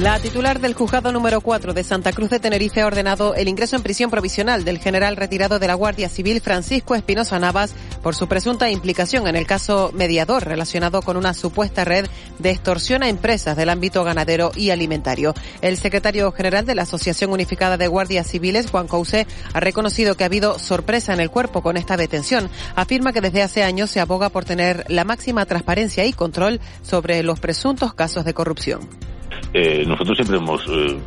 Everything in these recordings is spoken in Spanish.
La titular del juzgado número 4 de Santa Cruz de Tenerife ha ordenado el ingreso en prisión provisional del general retirado de la Guardia Civil Francisco Espinosa Navas por su presunta implicación en el caso mediador relacionado con una supuesta red de extorsión a empresas del ámbito ganadero y alimentario. El secretario general de la Asociación Unificada de Guardias Civiles, Juan Couse, ha reconocido que ha habido sorpresa en el cuerpo con esta detención. Afirma que desde hace años se aboga por tener la máxima transparencia y control sobre los presuntos casos de corrupción. Eh, nosotros siempre hemos eh,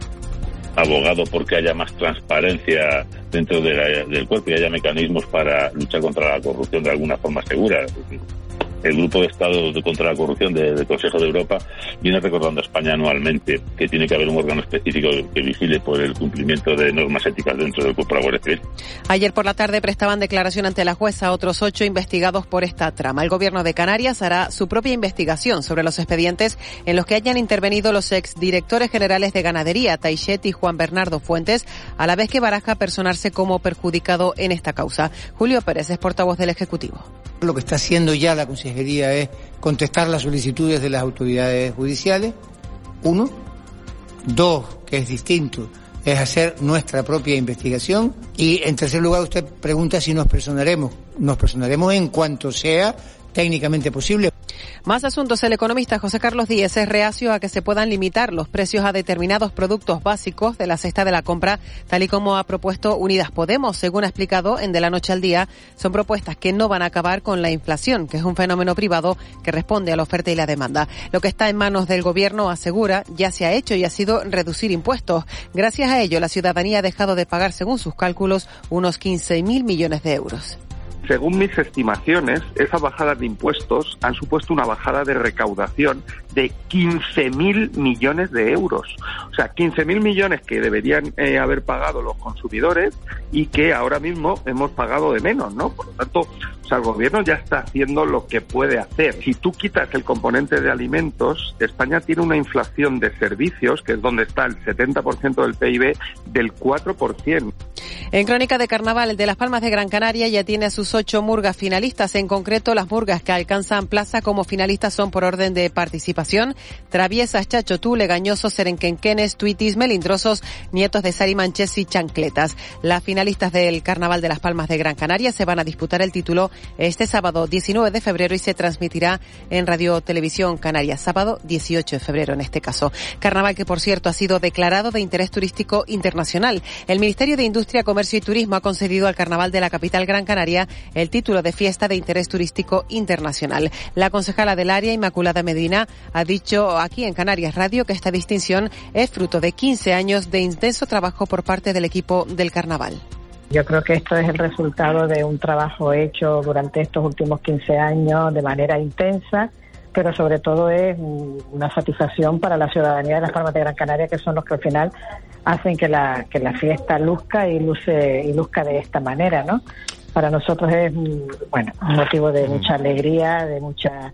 abogado porque haya más transparencia dentro del cuerpo y haya mecanismos para luchar contra la corrupción de alguna forma segura. El Grupo de Estados contra la Corrupción de- del Consejo de Europa viene recordando a España anualmente que tiene que haber un órgano específico que vigile por el cumplimiento de normas éticas dentro del cuerpo de la Guardia Civil. Ayer por la tarde prestaban declaración ante la jueza otros ocho investigados por esta trama. El gobierno de Canarias hará su propia investigación sobre los expedientes en los que hayan intervenido los exdirectores generales de ganadería, Taichet y Juan Bernardo Fuentes, a la vez que baraja personarse como perjudicado en esta causa. Julio Pérez es portavoz del Ejecutivo. Lo que está haciendo ya la Consejería es contestar las solicitudes de las autoridades judiciales, uno. Dos, que es distinto, es hacer nuestra propia investigación. Y en tercer lugar, usted pregunta si nos personaremos. Nos personaremos en cuanto sea técnicamente posible. Más asuntos. El economista José Carlos Díez es reacio a que se puedan limitar los precios a determinados productos básicos de la cesta de la compra, tal y como ha propuesto Unidas Podemos. Según ha explicado en De la Noche al Día, son propuestas que no van a acabar con la inflación, que es un fenómeno privado que responde a la oferta y la demanda. Lo que está en manos del gobierno, asegura, ya se ha hecho y ha sido reducir impuestos. Gracias a ello, la ciudadanía ha dejado de pagar, según sus cálculos, unos 15.000 millones de euros. Según mis estimaciones, esas bajadas de impuestos han supuesto una bajada de recaudación de 15.000 millones de euros. O sea, 15.000 millones que deberían eh, haber pagado los consumidores y que ahora mismo hemos pagado de menos, ¿no? Por lo tanto, el gobierno ya está haciendo lo que puede hacer. Si tú quitas el componente de alimentos, España tiene una inflación de servicios, que es donde está el 70% del PIB, del 4%. En Crónica de Carnaval, el de Las Palmas de Gran Canaria ya tiene a sus ocho murgas finalistas. En concreto, las murgas que alcanzan plaza como finalistas son por orden de participación. Traviesas, Chacho Tú, Legañosos, Serenquenquenes, Tuitis, Melindrosos, Nietos de Sari Manches y Chancletas. Las finalistas del Carnaval de Las Palmas de Gran Canaria se van a disputar el título este sábado 19 de febrero y se transmitirá en Radio Televisión Canarias. Sábado 18 de febrero en este caso. Carnaval que, por cierto, ha sido declarado de interés turístico internacional. El Ministerio de Industria, Comercio y Turismo ha concedido al Carnaval de la capital Gran Canaria el título de fiesta de interés turístico internacional. La concejala del área, Inmaculada Medina, ha dicho aquí en Canarias Radio que esta distinción es fruto de 15 años de intenso trabajo por parte del equipo del Carnaval. Yo creo que esto es el resultado de un trabajo hecho durante estos últimos 15 años de manera intensa, pero sobre todo es una satisfacción para la ciudadanía de las Palmas de Gran Canaria, que son los que al final hacen que la, que la fiesta luzca y, luce, y luzca de esta manera, ¿no? Para nosotros es bueno un motivo de mucha alegría, de mucha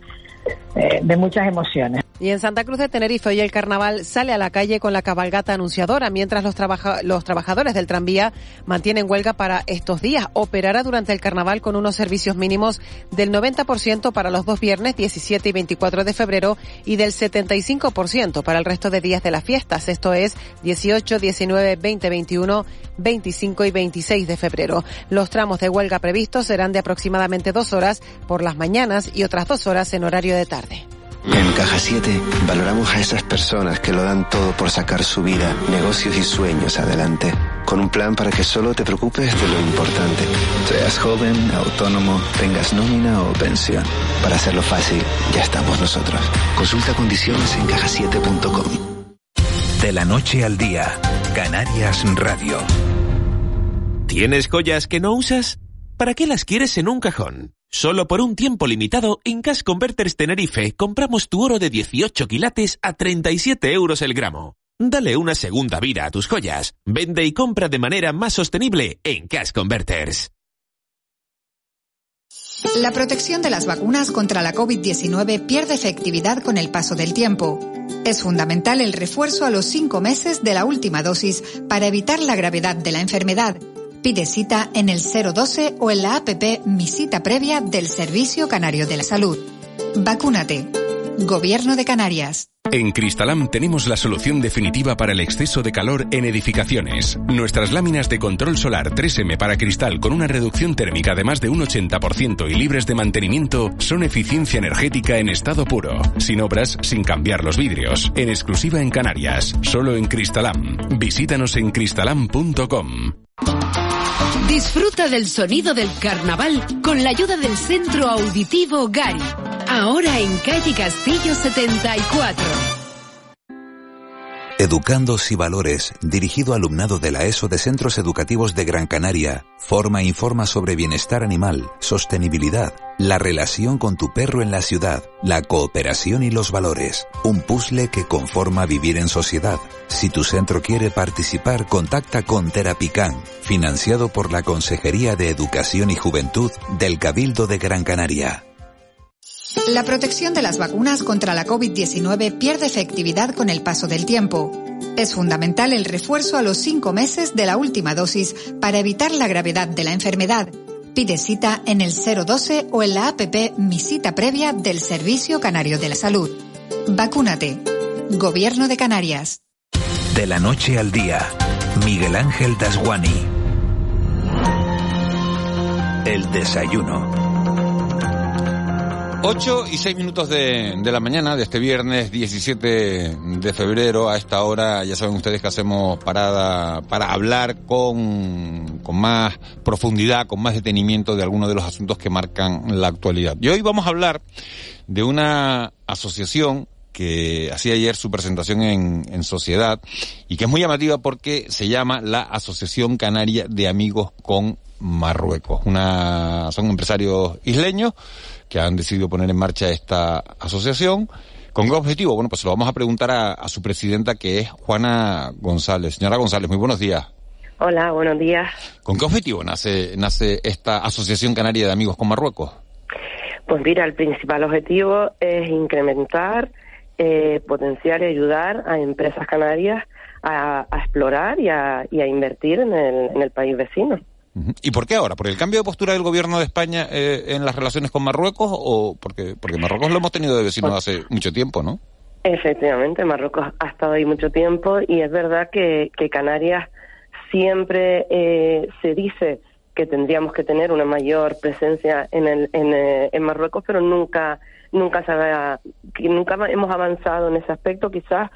eh, de muchas emociones. Y en Santa Cruz de Tenerife hoy el carnaval sale a la calle con la cabalgata anunciadora, mientras los, los trabajadores del tranvía mantienen huelga para estos días. Operará durante el carnaval con unos servicios mínimos del 90% para los dos viernes, 17 y 24 de febrero, y del 75% para el resto de días de las fiestas. Esto es 18, 19, 20, 21, 25 y 26 de febrero. Los tramos de huelga previstos serán de aproximadamente dos horas por las mañanas y otras dos horas en horario de tarde. En Caja 7 valoramos a esas personas que lo dan todo por sacar su vida, negocios y sueños adelante. Con un plan para que solo te preocupes de lo importante. Seas joven, autónomo, tengas nómina o pensión. Para hacerlo fácil, ya estamos nosotros. Consulta condiciones en cajasiete.com. De la noche al día, Canarias Radio. ¿Tienes joyas que no usas? ¿Para qué las quieres en un cajón? Solo por un tiempo limitado, en Cash Converters Tenerife compramos tu oro de 18 quilates a 37 euros el gramo. Dale una segunda vida a tus joyas. Vende y compra de manera más sostenible en Cash Converters. La protección de las vacunas contra la COVID-19 pierde efectividad con el paso del tiempo. Es fundamental el refuerzo a los cinco meses de la última dosis para evitar la gravedad de la enfermedad. Pide cita en el 012 o en la APP Mi Cita Previa del Servicio Canario de la Salud. Vacúnate. Gobierno de Canarias. En Cristalam tenemos la solución definitiva para el exceso de calor en edificaciones. Nuestras láminas de control solar 3M para cristal con una reducción térmica de más de un 80% y libres de mantenimiento son eficiencia energética en estado puro. Sin obras, sin cambiar los vidrios. En exclusiva en Canarias. Solo en Cristalam. Visítanos en cristalam.com. Disfruta del sonido del carnaval con la ayuda del Centro Auditivo Gari. Ahora en calle Castillo 74. Educandos y Valores, dirigido alumnado de la ESO de Centros Educativos de Gran Canaria, forma e informa sobre bienestar animal, sostenibilidad, la relación con tu perro en la ciudad, la cooperación y los valores. Un puzzle que conforma vivir en sociedad. Si tu centro quiere participar, contacta con Terapican, financiado por la Consejería de Educación y Juventud del Cabildo de Gran Canaria. La protección de las vacunas contra la COVID-19 pierde efectividad con el paso del tiempo. Es fundamental el refuerzo a los cinco meses de la última dosis para evitar la gravedad de la enfermedad. Pide cita en el 012 o en la APP Mi Cita Previa del Servicio Canario de la Salud. Vacúnate. Gobierno de Canarias. De la noche al día, Miguel Ángel Dasguani. El desayuno. 8 y 6 minutos de, de, la mañana de este viernes 17 de febrero. A esta hora ya saben ustedes que hacemos parada para hablar con, con más profundidad, con más detenimiento de algunos de los asuntos que marcan la actualidad. Y hoy vamos a hablar de una asociación que hacía ayer su presentación en, en Sociedad y que es muy llamativa porque se llama la Asociación Canaria de Amigos con Marruecos. Una, son empresarios isleños que han decidido poner en marcha esta asociación. ¿Con qué objetivo? Bueno, pues lo vamos a preguntar a, a, su presidenta, que es Juana González. Señora González, muy buenos días. Hola, buenos días. ¿Con qué objetivo nace, nace esta Asociación Canaria de Amigos con Marruecos? Pues mira, el principal objetivo es incrementar, eh, potenciar y ayudar a empresas canarias a, a explorar y a, y a invertir en el, en el país vecino. ¿Y por qué ahora? ¿Por el cambio de postura del gobierno de España eh, en las relaciones con Marruecos o porque, porque Marruecos lo hemos tenido de vecino hace mucho tiempo, ¿no? Efectivamente, Marruecos ha estado ahí mucho tiempo y es verdad que, que Canarias siempre eh, se dice que tendríamos que tener una mayor presencia en, el, en, eh, en Marruecos, pero nunca nunca se ha, que nunca hemos avanzado en ese aspecto, quizás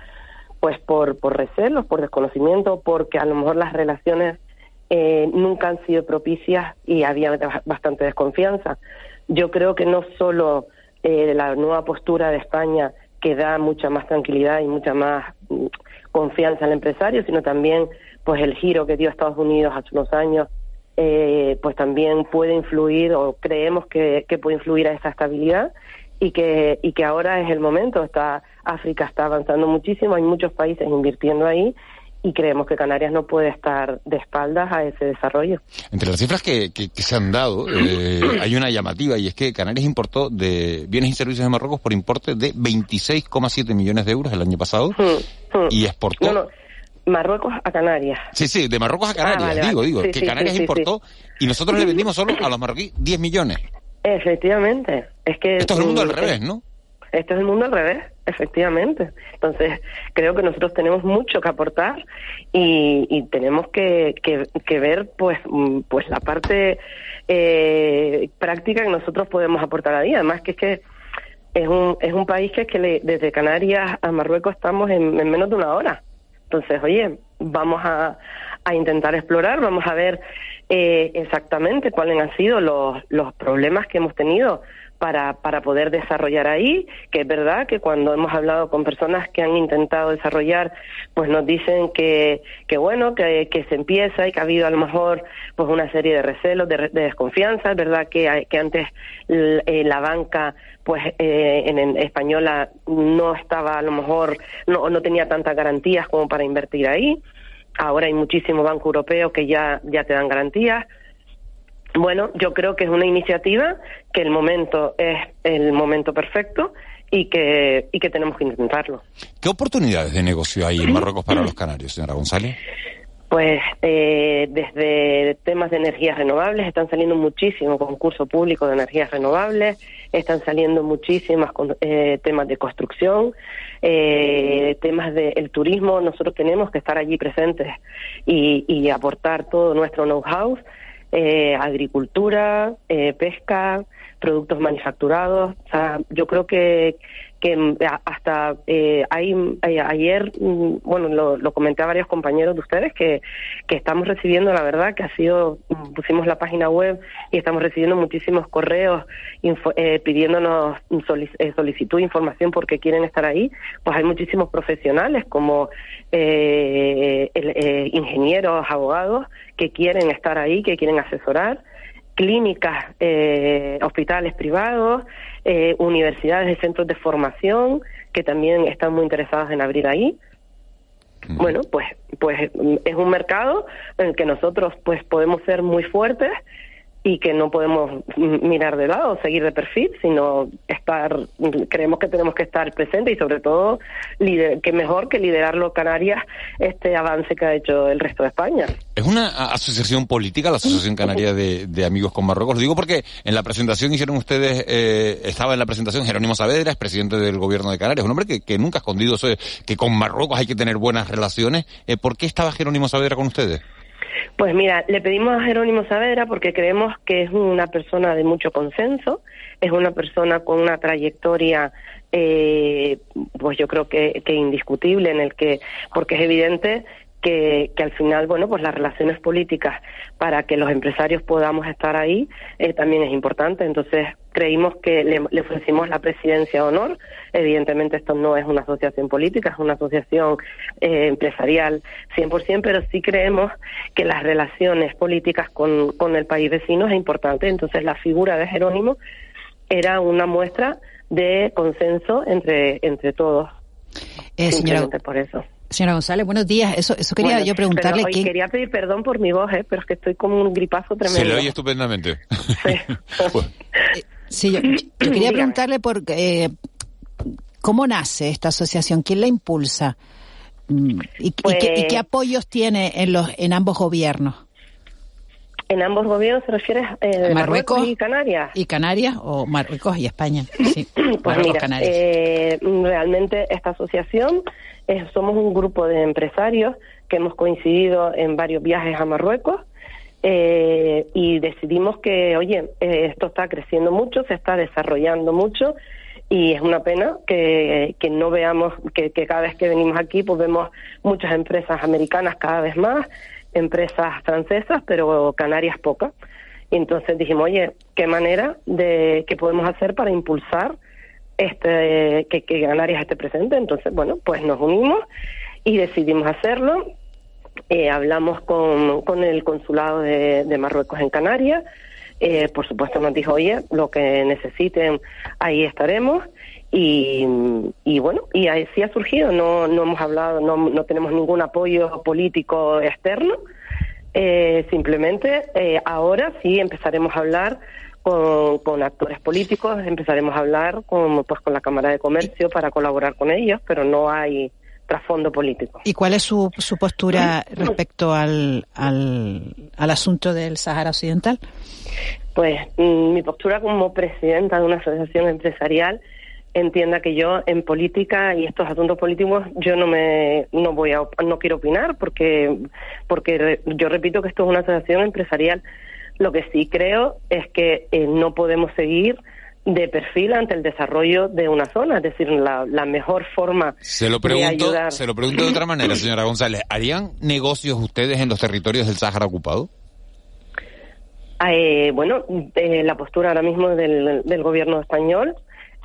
pues por, por recelos, por desconocimiento, porque a lo mejor las relaciones eh, nunca han sido propicias y había bastante desconfianza. Yo creo que no solo eh, la nueva postura de España que da mucha más tranquilidad y mucha más mm, confianza al empresario, sino también pues el giro que dio Estados Unidos hace unos años, eh, pues también puede influir o creemos que, puede influir a esa estabilidad y que y que ahora es el momento. Está África está avanzando muchísimo, hay muchos países invirtiendo ahí y creemos que Canarias no puede estar de espaldas a ese desarrollo. Entre las cifras que, que, que se han dado, eh, hay una llamativa y es que Canarias importó de bienes y servicios de Marruecos por importe de 26,7 millones de euros el año pasado y exportó... No, no. Marruecos a Canarias. Sí, sí, de Marruecos a Canarias, Ah, vale, digo, digo, Sí, que sí, Canarias sí, importó y nosotros le vendimos solo a los marroquíes 10 millones. Efectivamente. Es que Esto es el mundo al mm, revés, ¿no? Este es el mundo al revés, efectivamente. Entonces, creo que nosotros tenemos mucho que aportar y, y tenemos que, que, que ver, pues, mm, pues la parte eh, práctica que nosotros podemos aportar ahí. Además, que es que es un, es un país que es que desde Canarias a Marruecos estamos en, en menos de una hora. Entonces, oye, vamos a, a intentar explorar, vamos a ver eh, exactamente cuáles han sido los, los problemas que hemos tenido para, para poder desarrollar ahí, que es verdad que cuando hemos hablado con personas que han intentado desarrollar, pues nos dicen que, que bueno, que, que se empieza y que ha habido a lo mejor pues una serie de recelos, de, de desconfianza, es verdad que, que antes eh, la banca pues eh, en española no estaba a lo mejor, no, no tenía tantas garantías como para invertir ahí, ahora hay muchísimos bancos europeos que ya, ya te dan garantías, bueno, yo creo que es una iniciativa que el momento es el momento perfecto y que, y que tenemos que intentarlo. ¿Qué oportunidades de negocio hay en Marruecos para los canarios, señora González? Pues eh, desde temas de energías renovables están saliendo muchísimos concursos públicos de energías renovables, están saliendo muchísimas eh, temas de construcción, eh, temas del turismo. Nosotros tenemos que estar allí presentes y, y aportar todo nuestro know-how, eh, agricultura, eh, pesca, productos manufacturados. O sea, yo creo que que mm, hasta eh, hay, hay- ayer, mm, bueno, lo, lo comenté a varios compañeros de ustedes que, que estamos recibiendo, la verdad, que ha sido, mm, pusimos la página web y estamos recibiendo muchísimos correos eh, pidiéndonos solic- eh, solicitud, información porque quieren estar ahí. Pues hay muchísimos profesionales como eh, eh, ingenieros, abogados que quieren estar ahí, que quieren asesorar clínicas, eh, hospitales privados, eh, universidades y centros de formación que también están muy interesadas en abrir ahí. Bueno, pues, pues mm, es un mercado en el que nosotros pues podemos ser muy fuertes y que no podemos mirar de lado, seguir de perfil, sino estar, creemos que tenemos que estar presentes y sobre todo que mejor que liderarlo Canarias este avance que ha hecho el resto de España. ¿Es una asociación política, la Asociación Canaria de, Amigos con Marruecos? Lo digo porque en la presentación hicieron ustedes, eh, estaba en la presentación Jerónimo Saavedra, es presidente del gobierno de Canarias, un hombre que, nunca ha escondido eso que con Marruecos hay que tener buenas relaciones. Eh, ¿Por qué estaba Jerónimo Saavedra con ustedes? Pues mira, le pedimos a Jerónimo Saavedra porque creemos que es una persona de mucho consenso, es una persona con una trayectoria, eh, pues yo creo que, indiscutible en el que, porque es evidente que, que al final, bueno, pues las relaciones políticas para que los empresarios podamos estar ahí eh, también es importante. Entonces creímos que le, le ofrecimos la presidencia de honor. Evidentemente esto no es una asociación política, es una asociación eh, empresarial 100%, pero sí creemos que las relaciones políticas con, con el país vecino es importante. Entonces la figura de Jerónimo era una muestra de consenso entre, entre todos. Eh, señora, Simplemente por eso. señora González, buenos días. Eso, eso quería Bueno, yo preguntarle. pero hoy ¿qué- quería pedir perdón por mi voz, ¿eh? pero es que estoy como un gripazo tremendo. Se le oye estupendamente. Sí, yo, yo quería preguntarle por eh, cómo nace esta asociación, quién la impulsa Mm, y, y qué, y qué Pues- apoyos tiene en los en ambos gobiernos. En ambos gobiernos se refiere eh, de Marruecos Marruecos y Canarias. y Canarias o Marruecos y España. Sí, Pues Marruecos, mira, Canarias. eh, realmente esta asociación eh, somos un grupo de empresarios que hemos coincidido en varios viajes a Marruecos eh, y decidimos que, oye, eh, esto está creciendo mucho, se está desarrollando mucho y es una pena que, que no veamos que, que cada vez que venimos aquí pues vemos muchas empresas americanas cada vez más, empresas francesas, pero Canarias pocas. Y entonces dijimos, oye, ¿qué manera de qué podemos hacer para impulsar este que, que Canarias esté presente? Entonces, bueno, pues nos unimos y decidimos hacerlo. Eh, hablamos con, con el consulado de, Marruecos en Canarias. Eh, por supuesto nos dijo, oye, lo que necesiten, ahí estaremos. Y, y bueno, y así ha surgido. No, no hemos hablado, no, no tenemos ningún apoyo político externo. Eh, simplemente eh, ahora sí empezaremos a hablar con, con actores políticos, empezaremos a hablar con, pues, con la Cámara de Comercio para colaborar con ellos, pero no hay trasfondo político. ¿Y cuál es su, su postura respecto al, al, al asunto del Sahara Occidental? Pues mm, mi postura como presidenta de una asociación empresarial entienda que yo en política y estos asuntos políticos yo no me no voy a no quiero opinar porque porque yo repito que esto es una asociación empresarial lo que sí creo es que eh, no podemos seguir de perfil ante el desarrollo de una zona es decir la, la mejor forma Se lo de pregunto, ayudar se lo pregunto de otra manera, señora González. ¿Harían negocios ustedes en los territorios del Sáhara ocupado? Eh, bueno, eh, la postura ahora mismo del, del gobierno español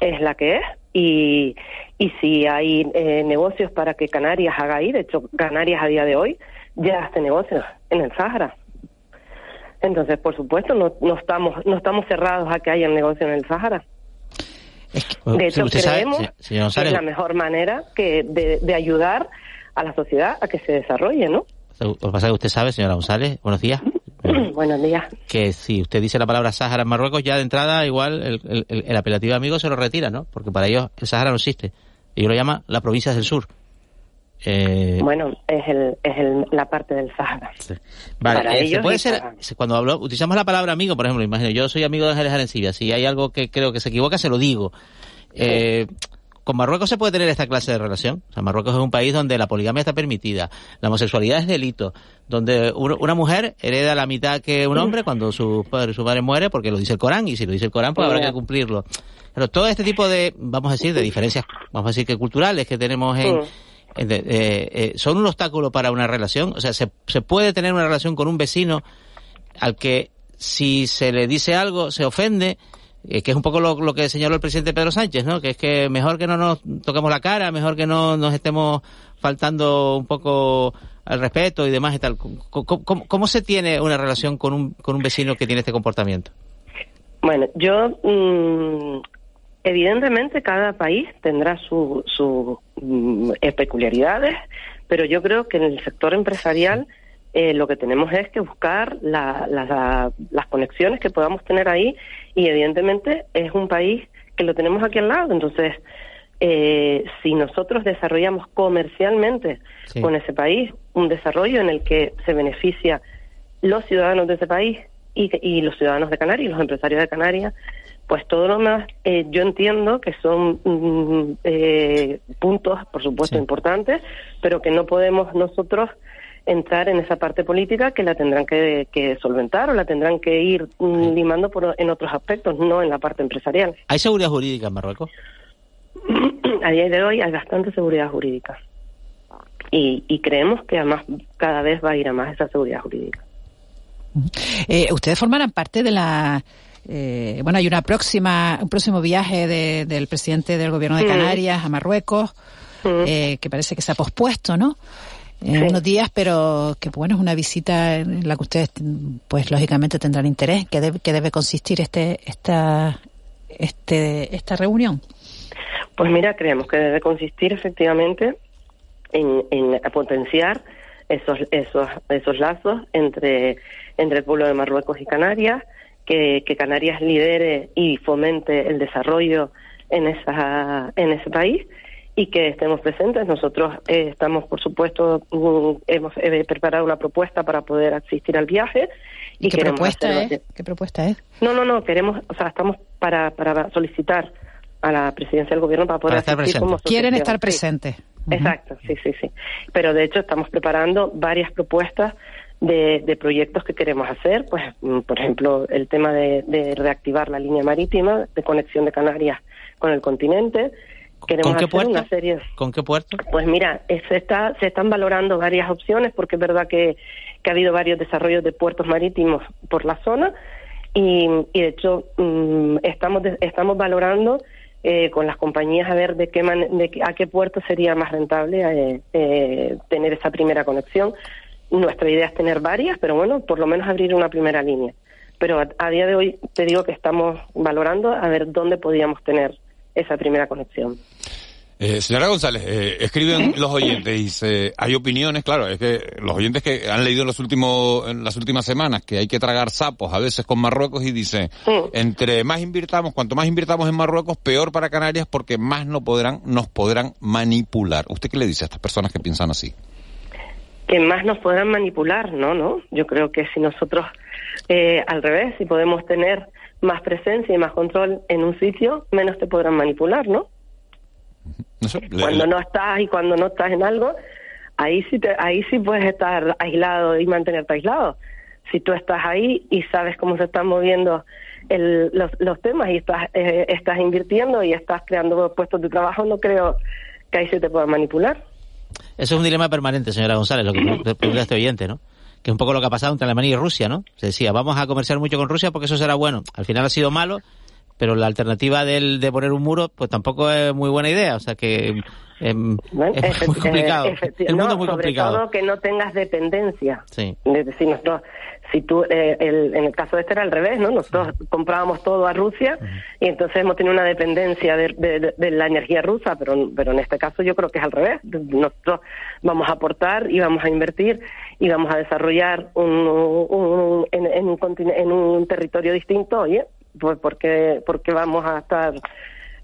es la que es y, y si hay eh, negocios para que Canarias haga ahí, de hecho Canarias a día de hoy ya hace negocios en el Sáhara. Entonces, por supuesto, no, no estamos no estamos cerrados a que haya negocio en el Sáhara. de hecho, usted sabe, creemos señor que González, es la mejor manera que de, de ayudar a la sociedad a que se desarrolle, ¿no? Lo que pasa es que usted sabe, señora González, buenos días, Buenos días. que si usted dice la palabra Sáhara en Marruecos, ya de entrada igual el, el- el- el apelativo amigo se lo retira, ¿no? Porque para ellos el Sáhara no existe. Ellos lo llaman las provincias del sur. Eh, Bueno, es, el, es el, la parte del Sáhara. Vale, Para eh, se puede ser, cuando hablo, utilizamos la palabra amigo, por ejemplo, imagino, yo soy amigo de Ángeles Arencibia, si hay algo que creo que se equivoca, se lo digo. Eh, ¿Con Marruecos se puede tener esta clase de relación? O sea, Marruecos es un país donde la poligamia está permitida, la homosexualidad es delito, donde una mujer hereda la mitad que un hombre cuando su padre, su padre muere, porque lo dice el Corán, y si lo dice el Corán, pues habrá que cumplirlo. Pero todo este tipo de, vamos a decir, de diferencias, vamos a decir que culturales que tenemos en, eh, eh, son un obstáculo para una relación. O sea, se, puede tener una relación con un vecino al que si se le dice algo se ofende, eh, que es un poco lo, que señaló el presidente Pedro Sánchez, ¿no? Que es que mejor que no nos toquemos la cara, mejor que no nos estemos faltando un poco al respeto y demás y tal. ¿Cómo, cómo- cómo se tiene una relación con un, con un vecino que tiene este comportamiento? Bueno, yo mm, evidentemente cada país tendrá sus su, mm, peculiaridades, pero yo creo que en el sector empresarial eh, lo que tenemos es que buscar la- la- las conexiones que podamos tener ahí y evidentemente es un país que lo tenemos aquí al lado, entonces eh, si nosotros desarrollamos comercialmente Sí. con ese país un desarrollo en el que se beneficia los ciudadanos de ese país y, y los ciudadanos de Canarias y los empresarios de Canarias, pues todo lo más eh, yo entiendo que son mm, eh, puntos, por supuesto, importantes, pero que no podemos nosotros entrar en esa parte política que la tendrán que, que solventar o la tendrán que ir mm, limando por, en otros aspectos, no en la parte empresarial. ¿Hay seguridad jurídica en Marruecos? a día de hoy hay bastante seguridad jurídica. Y, y creemos que además cada vez va a ir a más esa seguridad jurídica. Eh, ustedes formarán parte de la. Eh, bueno, hay una próxima, un próximo viaje de- del presidente del gobierno de. Canarias a Marruecos, eh, que parece que se ha pospuesto, ¿no? En unos días, pero que bueno, es una visita en la que ustedes, pues lógicamente tendrán interés. ¿Qué debe, qué debe consistir este, esta, este, esta reunión? Pues mira, creemos que debe consistir efectivamente en, en potenciar esos, esos, esos lazos entre, entre el pueblo de Marruecos y Canarias, que, que Canarias lidere y fomente el desarrollo en, esa, en ese país y que estemos presentes. Nosotros eh, estamos, por supuesto, hemos eh, preparado una propuesta para poder asistir al viaje. ¿Y qué propuesta es? ¿Qué propuesta es? no, no, no, queremos, o sea, estamos para, para solicitar a la presidencia del gobierno para poder Para estar como. Quieren estar Sí. presentes. Exacto, sí, sí, sí. Pero de hecho estamos preparando varias propuestas de, de proyectos que queremos hacer, pues, mm, por ejemplo, el tema de, de reactivar la línea marítima de conexión de Canarias con el continente. Queremos ¿Con qué hacer puerto? una serie ¿Con qué puerto? pues mira, se, está, se están valorando varias opciones porque es verdad que, que ha habido varios desarrollos de puertos marítimos por la zona y, y de hecho mm, estamos, estamos valorando eh, con las compañías a ver de qué man- de qué- a qué puerto sería más rentable eh, eh, tener esa primera conexión. Nuestra idea es tener varias, pero bueno, por lo menos abrir una primera línea. Pero a, a día de hoy te digo que estamos valorando a ver dónde podíamos tener esa primera conexión. Eh, señora González, eh, escriben los oyentes y dice, hay opiniones, claro, es que los oyentes que han leído en los últimos, en las últimas semanas que hay que tragar sapos a veces con Marruecos y dice, entre más invirtamos, cuanto más invirtamos en Marruecos, peor para Canarias porque más no podrán, nos podrán manipular. ¿Usted qué le dice a estas personas que piensan así? Que más nos podrán manipular, ¿no? ¿no? Yo creo que si nosotros, eh, al revés, si podemos tener más presencia y más control en un sitio, menos te podrán manipular, ¿no? Cuando no estás y cuando no estás en algo, ahí sí, te, ahí sí puedes estar aislado y mantenerte aislado. Si tú estás ahí y sabes cómo se están moviendo el, los, los temas y estás, eh, estás invirtiendo y estás creando puestos de trabajo, no creo que ahí se te pueda manipular. Eso es un dilema permanente, señora González, lo que pregunta este oyente, ¿no? que es un poco lo que ha pasado entre Alemania y Rusia, ¿no? Se decía, vamos a comerciar mucho con Rusia porque eso será bueno. Al final ha sido malo, pero la alternativa del, de poner un muro, pues tampoco es muy buena idea. O sea que em, es muy complicado. El mundo muy sobre complicado. todo que no tengas dependencia. Sí. Es decir, nosotros, si tú, eh, el- en el caso de este era al revés, ¿no? Nosotros comprábamos todo a Rusia y entonces hemos tenido una dependencia de, de- de- de la energía rusa, pero, pero en este caso yo creo que es al revés. Nosotros vamos a aportar y vamos a invertir y vamos a desarrollar un, un- en, en un, en un territorio distinto, oye, pues porque, porque vamos a estar,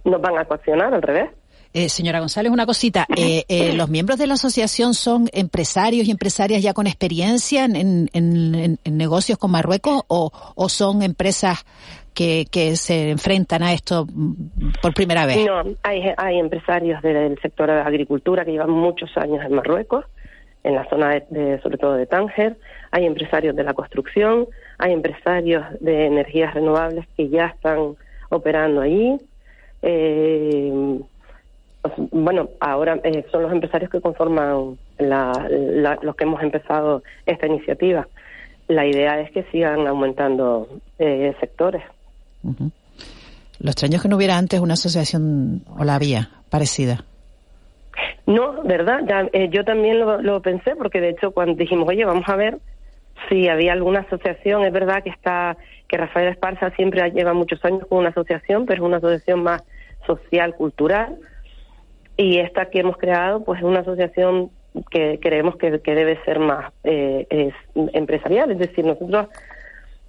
nos van a coaccionar al revés. Eh, señora González, una cosita. Eh, eh, ¿Los miembros de la asociación son empresarios y empresarias ya con experiencia en, en- en- negocios con Marruecos o, o son empresas que, que se enfrentan a esto mm, por primera vez? No, hay, hay empresarios del sector de la agricultura que llevan muchos años en Marruecos, en la zona de, de- sobre todo de Tánger. Hay empresarios de la construcción, hay empresarios de energías renovables que ya están operando allí. Eh, bueno, ahora eh, son los empresarios que conforman la- la- los que hemos empezado esta iniciativa. La idea es que sigan aumentando eh, sectores. Ujú. Lo extraño es que no hubiera antes una asociación, o la había, parecida. No, ¿verdad? Ya, eh, yo también lo, lo pensé porque de hecho cuando dijimos, oye, vamos a ver si había alguna asociación, es verdad que está que Rafael Esparza siempre lleva muchos años con una asociación, pero es una asociación más social, cultural, y esta que hemos creado, pues es una asociación que creemos que, que debe ser más eh, es empresarial, es decir, nosotros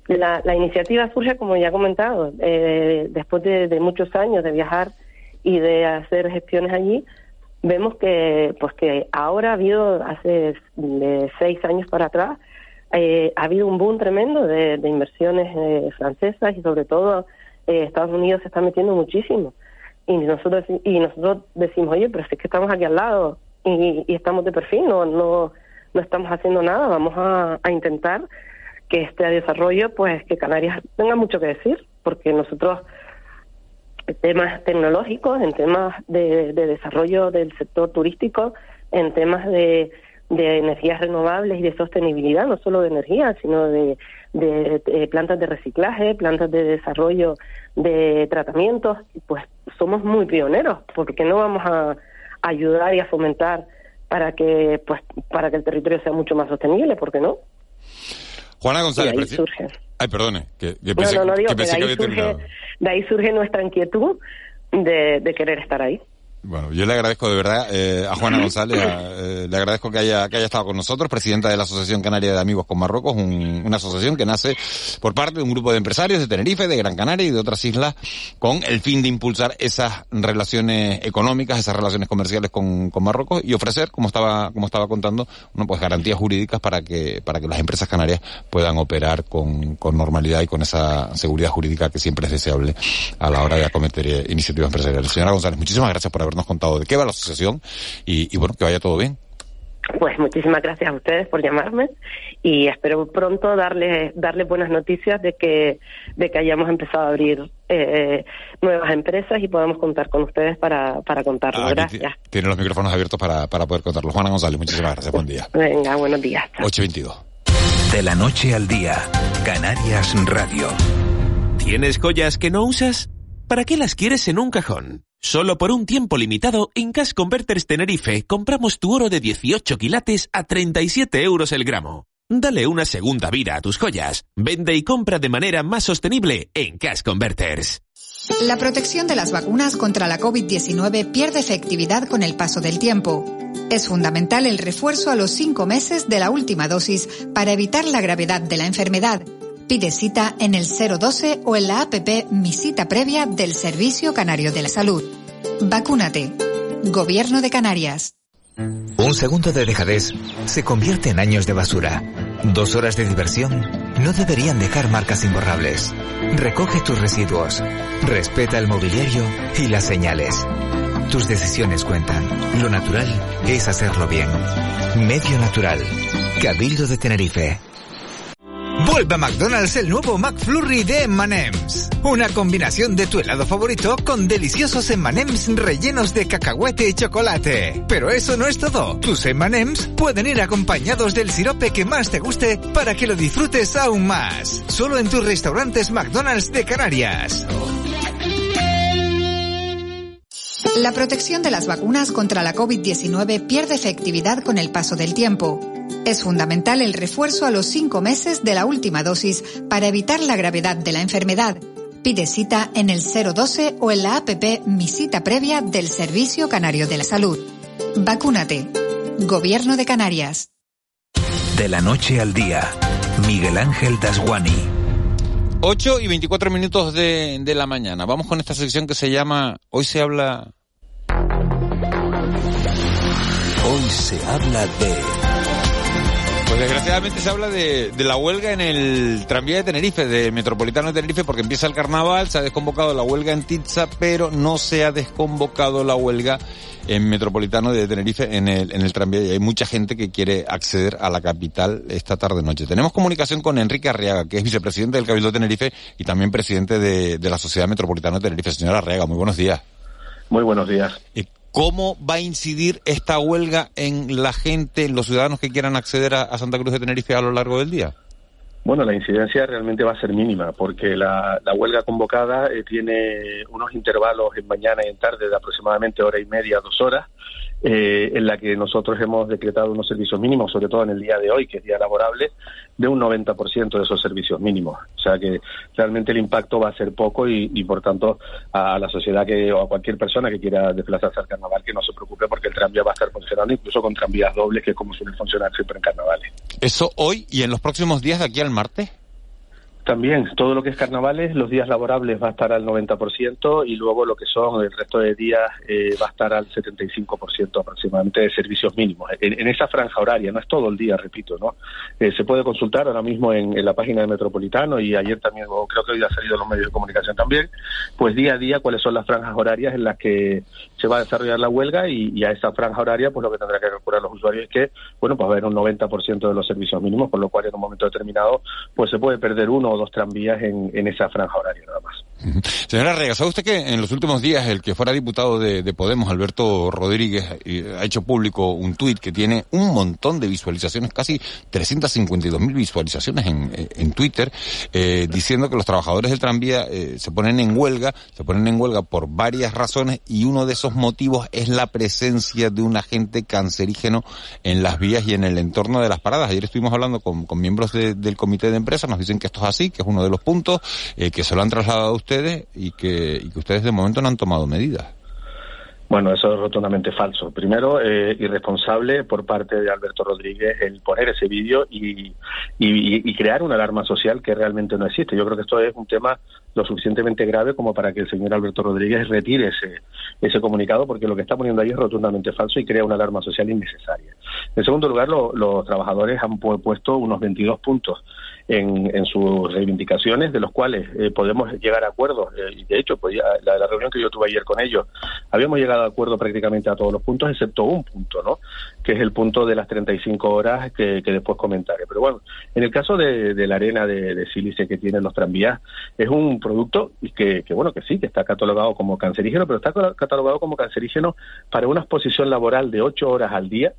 la, la iniciativa surge, como ya he comentado, eh, después de, de muchos años de viajar y de hacer gestiones allí, vemos que pues que ahora ha habido hace de seis años para atrás eh, ha habido un boom tremendo de, de inversiones eh, francesas y sobre todo eh, Estados Unidos se está metiendo muchísimo y nosotros y nosotros decimos oye pero es que estamos aquí al lado y, y estamos de perfil no no no estamos haciendo nada vamos a, a intentar que este desarrollo pues que Canarias tenga mucho que decir porque nosotros en temas tecnológicos, en temas de, de desarrollo del sector turístico, en temas de, de energías renovables y de sostenibilidad, no solo de energía, sino de- de plantas de reciclaje, plantas de desarrollo de tratamientos, pues somos muy pioneros, porque no vamos a ayudar y a fomentar para que pues para que el territorio sea mucho más sostenible, ¿por qué no? Juana González, Y ahí surge. Ay, perdone, que, que No, pensé, no, no digo que, de, que ahí había terminado. surge, de ahí surge nuestra inquietud de, de querer estar ahí. Bueno, yo le agradezco de verdad eh, a Juana González, a- eh, le agradezco que haya, que haya estado con nosotros, presidenta de la Asociación Canaria de Amigos con Marruecos, un- una asociación que nace por parte de un grupo de empresarios de Tenerife, de Gran Canaria y de otras islas, con el fin de impulsar esas relaciones económicas, esas relaciones comerciales con, con Marruecos y ofrecer, como estaba, como estaba contando, bueno, pues garantías jurídicas para que, para que las empresas canarias puedan operar con, con normalidad y con esa seguridad jurídica que siempre es deseable a la hora de acometer eh, iniciativas empresariales. Señora González, muchísimas gracias por habernos contado de qué va la asociación y, y bueno, que vaya todo bien. Pues muchísimas gracias a ustedes por llamarme y espero pronto darle darle buenas noticias de que de que hayamos empezado a abrir eh, nuevas empresas y podamos contar con ustedes para para contarlo. Aquí Gracias. ti- Tiene los micrófonos abiertos para, para poder contarlo. Juana González, muchísimas gracias. Buen día. Venga, buenos días. 822. De la noche al día, Canarias Radio. ¿Tienes joyas que no usas? ¿Para qué las quieres en un cajón? Solo por un tiempo limitado, en Cash Converters Tenerife compramos tu oro de 18 quilates a 37 euros el gramo. Dale una segunda vida a tus joyas. Vende y compra de manera más sostenible en Cash Converters. La protección de las vacunas contra la COVID-19 pierde efectividad con el paso del tiempo. Es fundamental el refuerzo a los cinco meses de la última dosis para evitar la gravedad de la enfermedad. Pide cita en el 012 o en la APP Mi Cita Previa del Servicio Canario de la Salud. Vacúnate. Gobierno de Canarias. Un segundo de dejadez se convierte en años de basura. Dos horas de diversión no deberían dejar marcas imborrables. Recoge tus residuos, respeta el mobiliario y las señales. Tus decisiones cuentan. Lo natural es hacerlo bien. Medio Natural. Cabildo de Tenerife. Vuelve a McDonald's el nuevo McFlurry de M&M's. Una combinación de tu helado favorito con deliciosos M&M's rellenos de cacahuete y chocolate. Pero eso no es todo. Tus M&M's pueden ir acompañados del sirope que más te guste para que lo disfrutes aún más. Solo en tus restaurantes McDonald's de Canarias. La protección de las vacunas contra la COVID-19 pierde efectividad con el paso del tiempo. Es fundamental el refuerzo a los cinco meses de la última dosis para evitar la gravedad de la enfermedad. Pide cita en el 012 o en la APP Mi Cita Previa del Servicio Canario de la Salud. Vacúnate. Gobierno de Canarias. De la noche al día, Miguel Ángel Dasguani. 8 y 24 minutos de, de la mañana. Vamos con esta sección que se llama Hoy se habla... Hoy se habla de... Pues desgraciadamente se habla de, de, la huelga en el tranvía de Tenerife, de Metropolitano de Tenerife, porque empieza el carnaval, se ha desconvocado la huelga en Tizza, pero no se ha desconvocado la huelga en Metropolitano de Tenerife en el, en el tranvía y hay mucha gente que quiere acceder a la capital esta tarde noche. Tenemos comunicación con Enrique Arriaga, que es vicepresidente del Cabildo de Tenerife y también presidente de, de la Sociedad Metropolitana de Tenerife. Señora Arriaga, muy buenos días. Muy buenos días. ¿Cómo va a incidir esta huelga en la gente, en los ciudadanos que quieran acceder a, Santa Cruz de Tenerife a lo largo del día? Bueno, la incidencia realmente va a ser mínima porque la, la huelga convocada eh, tiene unos intervalos en mañana y en tarde de aproximadamente hora y media, dos horas, eh, en la que nosotros hemos decretado unos servicios mínimos, sobre todo en el día de hoy, que es día laborable, de un 90% de esos servicios mínimos. O sea que realmente el impacto va a ser poco y, y, por tanto a la sociedad que o a cualquier persona que quiera desplazarse al carnaval que no se preocupe porque el tranvía va a estar funcionando incluso con tranvías dobles, que es como suele funcionar siempre en carnavales. ¿Eso hoy y en los próximos días de aquí al martes? También, todo lo que es carnavales, los días laborables va a estar al 90% y luego lo que son el resto de días eh, va a estar al 75% aproximadamente de servicios mínimos. En, en, esa franja horaria, no es todo el día, repito, ¿no? Eh, se puede consultar ahora mismo en, la página de Metropolitano y ayer también, o creo que hoy ha salido en los medios de comunicación también, pues día a día cuáles son las franjas horarias en las que se va a desarrollar la huelga y, y a esa franja horaria pues lo que tendrá que calcular los usuarios es que, bueno, pues va a haber un 90% de los servicios mínimos, con lo cual en un momento determinado pues se puede perder uno dos tranvías en, esa franja horaria nada más. Señora Rega, ¿sabe usted que en los últimos días el que fuera diputado de, de Podemos, Alberto Rodríguez, eh, ha hecho público un tuit que tiene un montón de visualizaciones, casi 352 mil visualizaciones en, en Twitter, eh, diciendo que los trabajadores del tranvía eh, se ponen en huelga, se ponen en huelga por varias razones y uno de esos motivos es la presencia de un agente cancerígeno en las vías y en el entorno de las paradas. Ayer estuvimos hablando con, con miembros de, del comité de empresa, nos dicen que esto es que es uno de los puntos, eh, que se lo han trasladado a usted ustedes y que, ustedes de momento no han tomado medidas. Bueno, eso es rotundamente falso. Primero, eh, irresponsable por parte de Alberto Rodríguez el poner ese vídeo y, y, crear una alarma social que realmente no existe. Yo creo que esto es un tema lo suficientemente grave como para que el señor Alberto Rodríguez retire ese, ese comunicado, porque lo que está poniendo ahí es rotundamente falso y crea una alarma social innecesaria. En segundo lugar, lo, los trabajadores han puesto unos 22 puntos en, en sus reivindicaciones, de los cuales eh, podemos llegar a acuerdos. Eh, y de hecho, pues ya, la, reunión que yo tuve ayer con ellos, habíamos llegado a acuerdo prácticamente a todos los puntos, excepto un punto, ¿no? Que es el punto de las 35 horas que, después comentaré. Pero bueno, en el caso de, la arena de, de, sílice que tienen los tranvías, es un producto que, que, bueno, que sí, que está catalogado como cancerígeno, pero está catalogado como cancerígeno para una exposición laboral de 8 horas al día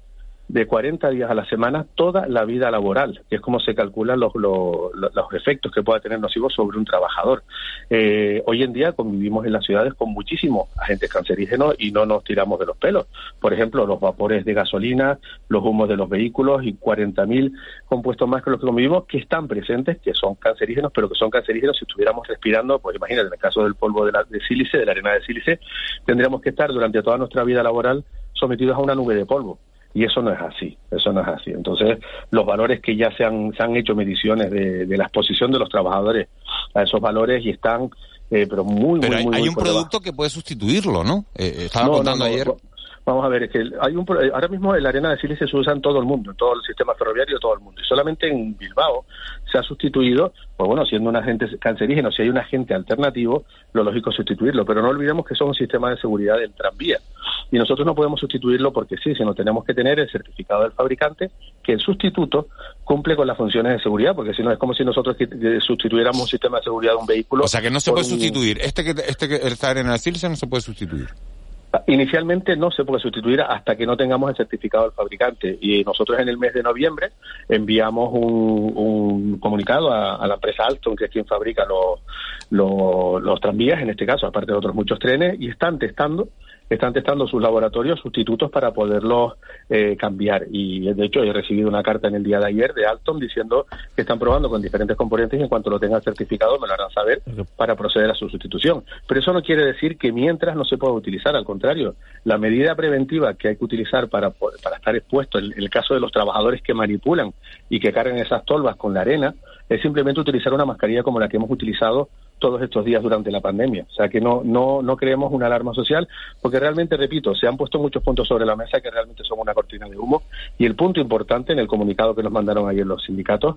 de 40 días a la semana toda la vida laboral, que es como se calculan los, los, los efectos que pueda tener nocivos sobre un trabajador. Eh, hoy en día convivimos en las ciudades con muchísimos agentes cancerígenos y no nos tiramos de los pelos. Por ejemplo, los vapores de gasolina, los humos de los vehículos y 40.000 compuestos más que los que convivimos que están presentes, que son cancerígenos, pero que son cancerígenos si estuviéramos respirando, pues imagínate, en el caso del polvo de, la, de sílice, de la arena de sílice, tendríamos que estar durante toda nuestra vida laboral sometidos a una nube de polvo y eso no es así, eso no es así. Entonces, los valores que ya se han, se han hecho mediciones de, de la exposición de los trabajadores a esos valores y están, eh, pero muy, pero muy, hay, muy, hay un producto debajo. que puede sustituirlo, ¿no? Eh, estaba No, contando no, no, ayer. Vamos a ver, es que hay un, pro- ahora mismo la arena de sílice se usa en todo el mundo, en todo el sistema ferroviario, todo el mundo. Y solamente en Bilbao se ha sustituido, pues bueno, siendo un agente cancerígeno, si hay un agente alternativo, lo lógico es sustituirlo. Pero no olvidemos que es un sistema de seguridad del tranvía. Y nosotros no podemos sustituirlo porque sí, sino tenemos que tener el certificado del fabricante que el sustituto cumple con las funciones de seguridad, porque si no es como si nosotros eh, sustituyéramos un sistema de seguridad de un vehículo. O sea que no se puede un- sustituir. Este que este que está en el Silce no se puede sustituir. Inicialmente no se puede sustituir hasta que no tengamos el certificado del fabricante y nosotros en el mes de noviembre enviamos un, un comunicado a, a la empresa Alstom, que es quien fabrica los, los, los tranvías, en este caso, aparte de otros muchos trenes, y están testando están testando sus laboratorios sustitutos para poderlos eh, cambiar. Y de hecho he recibido una carta en el día de ayer de Alstom diciendo que están probando con diferentes componentes y en cuanto lo tengan certificado me lo harán saber para proceder a su sustitución. Pero eso no quiere decir que mientras no se pueda utilizar, al contrario, la medida preventiva que hay que utilizar para, para estar expuesto en el caso de los trabajadores que manipulan y que cargan esas tolvas con la arena es simplemente utilizar una mascarilla como la que hemos utilizado todos estos días durante la pandemia. O sea que no, no, no creemos una alarma social, porque realmente, repito, se han puesto muchos puntos sobre la mesa que realmente son una cortina de humo. Y el punto importante en el comunicado que nos mandaron ayer los sindicatos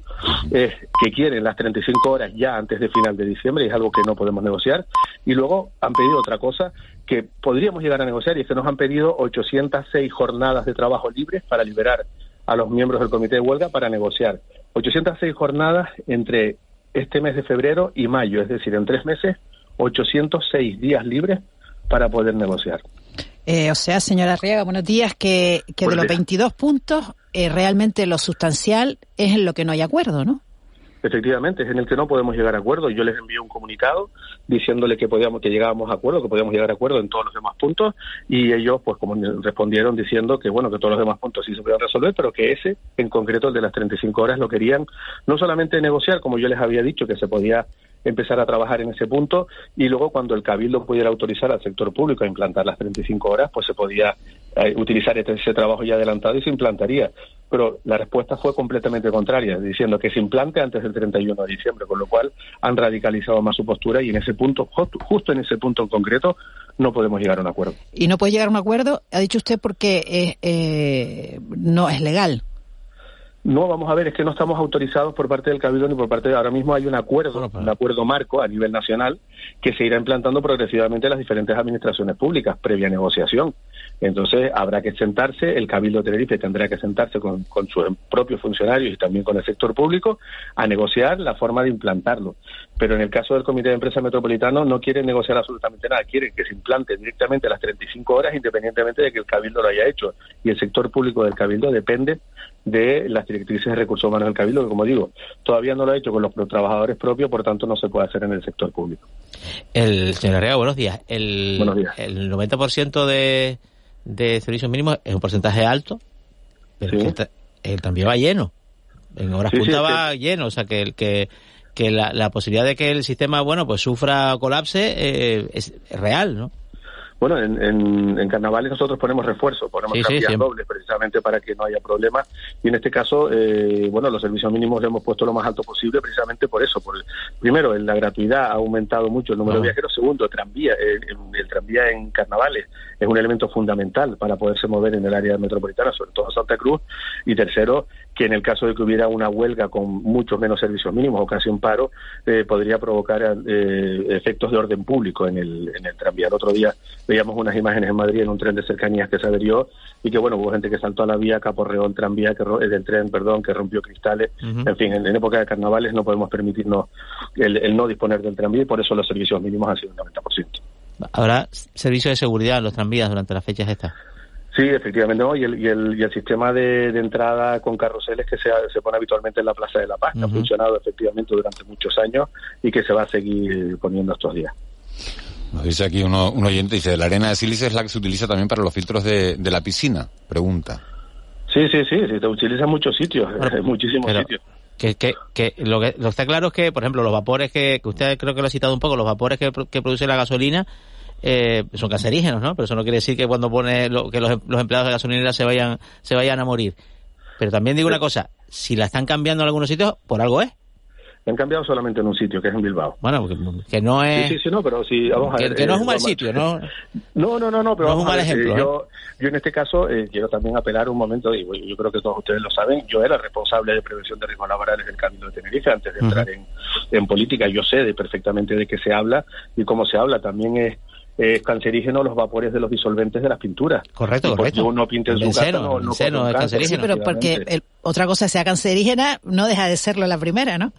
es que quieren las 35 horas ya antes de final de diciembre, y es algo que no podemos negociar. Y luego han pedido otra cosa que podríamos llegar a negociar, y es que nos han pedido 806 jornadas de trabajo libres para liberar a los miembros del comité de huelga para negociar. 806 jornadas entre este mes de febrero y mayo, es decir, en tres meses, 806 días libres para poder negociar. Eh, o sea, señora Arriaga, buenos días, que, que de los días. 22 puntos, eh, realmente lo sustancial es en lo que no hay acuerdo, ¿no? Efectivamente, es en el que no podemos llegar a acuerdo. Yo les envié un comunicado diciéndole que podíamos, que llegábamos a acuerdo, que podíamos llegar a acuerdo en todos los demás puntos, y ellos, pues, como respondieron diciendo que bueno, que todos los demás puntos sí se podían resolver, pero que ese, en concreto, el de las 35 horas, lo querían no solamente negociar, como yo les había dicho, que se podía empezar a trabajar en ese punto y luego cuando el cabildo pudiera autorizar al sector público a implantar las 35 horas, pues se podía eh, utilizar este- ese trabajo ya adelantado y se implantaría. Pero la respuesta fue completamente contraria, diciendo que se implante antes del 31 de diciembre, con lo cual han radicalizado más su postura y en ese punto, justo, en ese punto en concreto, no podemos llegar a un acuerdo. Y no puede llegar a un acuerdo, ha dicho usted, porque es, eh, no es legal. No, vamos a ver, es que no estamos autorizados por parte del Cabildo ni por parte de... Ahora mismo hay un acuerdo, un acuerdo marco a nivel nacional que se irá implantando progresivamente en las diferentes administraciones públicas, previa negociación. Entonces habrá que sentarse, el Cabildo de Tenerife tendrá que sentarse con, con sus propios funcionarios y también con el sector público a negociar la forma de implantarlo. Pero en el caso del Comité de Empresa Metropolitano no quieren negociar absolutamente nada, quieren que se implante directamente las 35 horas independientemente de que el Cabildo lo haya hecho. Y el sector público del Cabildo depende de las directrices de recursos humanos del Cabildo, que como digo, todavía no lo ha hecho con los trabajadores propios, por tanto no se puede hacer en el sector público. El señor Arriaga, buenos días. El, Buenos días. el 90% de, de servicios mínimos es un porcentaje alto, pero que el, tranvía va lleno. En horas Sí, sí, punta que- va lleno, o sea que el que que la, la posibilidad de que el sistema, bueno, pues sufra colapse eh, es real, ¿no? Bueno, en, en, en carnavales nosotros ponemos refuerzo, ponemos Sí, dobles precisamente para que no haya problemas. Y en este caso, eh, bueno, los servicios mínimos los hemos puesto lo más alto posible precisamente por eso. Por el- primero, en la gratuidad ha aumentado mucho el número de viajeros. Segundo, tranvía, el, el- el tranvía en carnavales es un elemento fundamental para poderse mover en el área metropolitana, sobre todo Santa Cruz. Y tercero, que en el caso de que hubiera una huelga con muchos menos servicios mínimos o casi un paro, eh, podría provocar eh, efectos de orden público en el, en el tranvía. El otro día veíamos unas imágenes en Madrid en un tren de cercanías que se adherió y que, bueno, hubo gente que saltó a la vía, que aporreó el tranvía, que, ro- eh, del tren, perdón, que rompió cristales. En fin, en, en época de carnavales no podemos permitirnos el, el no disponer del tranvía y por eso los servicios mínimos han sido un 90%. Habrá servicio de seguridad en los tranvías durante las fechas estas. Sí, efectivamente, ¿no? y, el, y, el, y el sistema de, de entrada con carruseles que se, se pone habitualmente en la Plaza de la Paz, que ha funcionado efectivamente durante muchos años y que se va a seguir poniendo estos días. Nos dice aquí uno, un oyente, dice, la arena de sílice es la que se utiliza también para los filtros de, de la piscina. Pregunta. Sí, sí, sí, se utiliza en muchos sitios, en muchísimos pero- sitios. Que, que, que lo que lo que está claro es que, por ejemplo, los vapores que, que usted creo que lo ha citado un poco, los vapores que, pro- que produce la gasolina eh, son cancerígenos, ¿no? Pero eso no quiere decir que cuando pone lo- que los, los empleados de gasolinera se vayan se vayan a morir. Pero también digo una cosa, si la están cambiando en algunos sitios, por algo es. Han cambiado solamente en un sitio, que es en Bilbao. Bueno, que, que no es Sí, sí, sí, no, pero sí, vamos a que, ver. que no eh, es un mal vamos- sitio, ¿no? No, no, no, no, pero No es un a mal ver, ejemplo, eh, ¿eh? yo, yo en este caso eh, quiero también apelar un momento, y yo, yo creo que todos ustedes lo saben, yo era responsable de prevención de riesgos laborales del Cabildo de Tenerife antes de entrar en, en política, yo sé de perfectamente de qué se habla y cómo se habla, también es eh, cancerígeno los vapores de los disolventes de las pinturas. Correcto, Y porque correcto. uno pinte en su casa, no, no corre un es cáncer, cancerígeno. Sí, pero porque el- otra cosa sea cancerígena, no deja de serlo la primera, ¿no?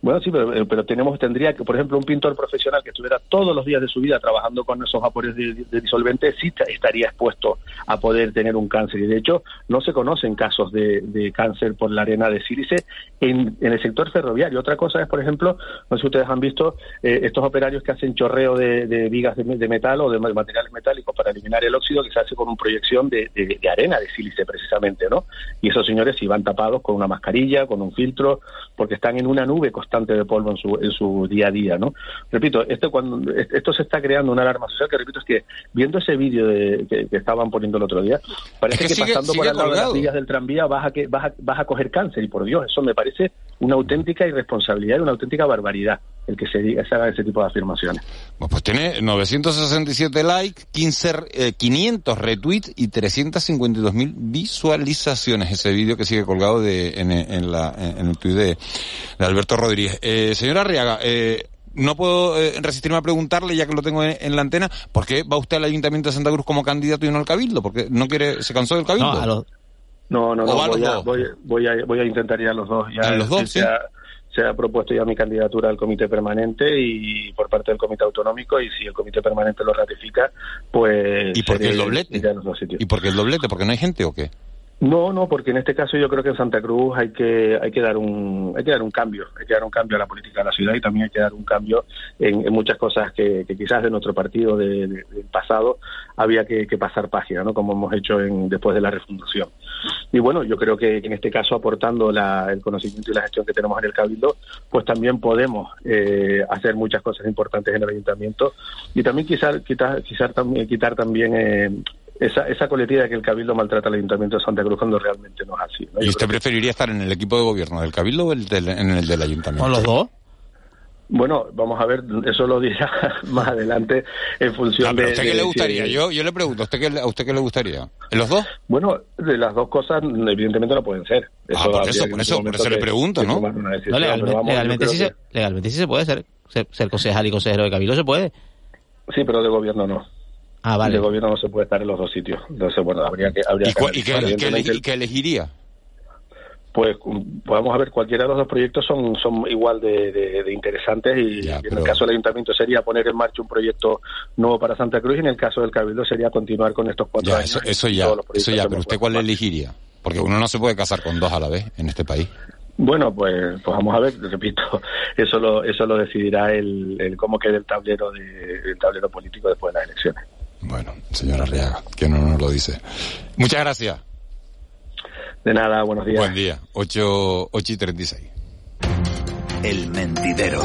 Bueno, sí, pero, eh, pero tenemos, tendría que, por ejemplo, un pintor profesional que estuviera todos los días de su vida trabajando con esos vapores de, de disolvente, sí ta- estaría expuesto a poder tener un cáncer. Y de hecho, no se conocen casos de, de cáncer por la arena de sílice en, en el sector ferroviario. Otra cosa es, por ejemplo, no sé si ustedes han visto eh, estos operarios que hacen chorreo de, vigas de, metal o de ma- materiales metálicos para eliminar el óxido que se hace con una proyección de arena de sílice, precisamente, ¿no? Y esos señores si van tapados con una mascarilla, con un filtro, porque están en una nube constante de polvo en su, en su día a día, ¿no? Repito, esto cuando esto se está creando una alarma social que repito es que viendo ese vídeo de- que, que estaban poniendo el otro día, parece Es que que, sigue- pasando por al lado de las vías del tranvía vas a que vas a, vas a coger cáncer y por Dios, eso me parece una auténtica irresponsabilidad y una auténtica barbaridad el que se diga se haga ese tipo de afirmaciones. Bueno, pues tiene 967 likes, 15, eh, 500 retweets y 352.000 visualizaciones ese vídeo que sigue colgado de, en, en la, en el tuit de, de Alberto Rodríguez. Eh, señora Arriaga, eh, no puedo eh, resistirme a preguntarle, ya que lo tengo en, en la antena, ¿por qué va usted al Ayuntamiento de Santa Cruz como candidato y no al Cabildo? ¿Porque no quiere, se cansó del Cabildo? No, a los- No, no, ¿O no, va a los voy a, voy, voy a, voy a intentar ir a los dos. Ya ¿A los dos, sí? Se ha propuesto ya mi candidatura al comité permanente y por parte del comité autonómico y si el comité permanente lo ratifica, pues... ¿Y por qué el doblete? ¿Y por qué el doblete? ¿Porque no hay gente o qué? No, no, porque en este caso yo creo que en Santa Cruz hay que hay que dar un hay que dar un cambio, hay que dar un cambio a la política de la ciudad y también hay que dar un cambio en, muchas cosas que, que quizás de nuestro partido de- de- del pasado había que, que pasar página, ¿no? Como hemos hecho en, después de la refundación. Y bueno, yo creo que en este caso aportando la- el conocimiento y la gestión que tenemos en el cabildo, pues también podemos eh, hacer muchas cosas importantes en el ayuntamiento y también quizás quitar quizás también quitar también eh, esa, esa coletilla de que el Cabildo maltrata al Ayuntamiento de Santa Cruz cuando realmente no es así. ¿no? ¿Y usted que- preferiría estar en el equipo de gobierno del Cabildo o el del- en el del Ayuntamiento? ¿O los dos? Bueno, vamos a ver, eso lo dirá más adelante en función Ah, pero de... ¿A usted qué de le si- gustaría? Yo, yo le pregunto, ¿a usted qué, le- ¿a usted qué le gustaría? ¿En los dos? Bueno, de las dos cosas evidentemente no pueden ser. Ah, por eso, que por eso, por eso momento le pregunto, que ¿no? decisión, No, legalmente, vamos, se, legalmente sí se puede ser, ser, ser concejal y consejero de Cabildo, se puede. Sí, pero de gobierno no. Ah, vale. De gobierno no se puede estar en los dos sitios. Entonces, bueno, habría que... Habría ¿Y, que qué, y qué elegiría? Pues vamos a ver, cualquiera de los dos proyectos son, son igual de, de- de interesantes y, y en pero- el caso del ayuntamiento sería poner en marcha un proyecto nuevo para Santa Cruz y en el caso del Cabildo sería continuar con estos cuatro Ya, años. eso, ya, eso ya, pero ¿usted cuál elegiría? Porque uno no se puede casar con dos a la vez en este país. Bueno, pues, pues vamos a ver, repito, eso lo, eso lo decidirá el, el cómo quede el tablero de, el tablero político después de las elecciones. Bueno, señora Arriaga, que no nos lo dice. Muchas gracias. De nada, buenos días. Buen día. 8, 8 y 36. El mentidero.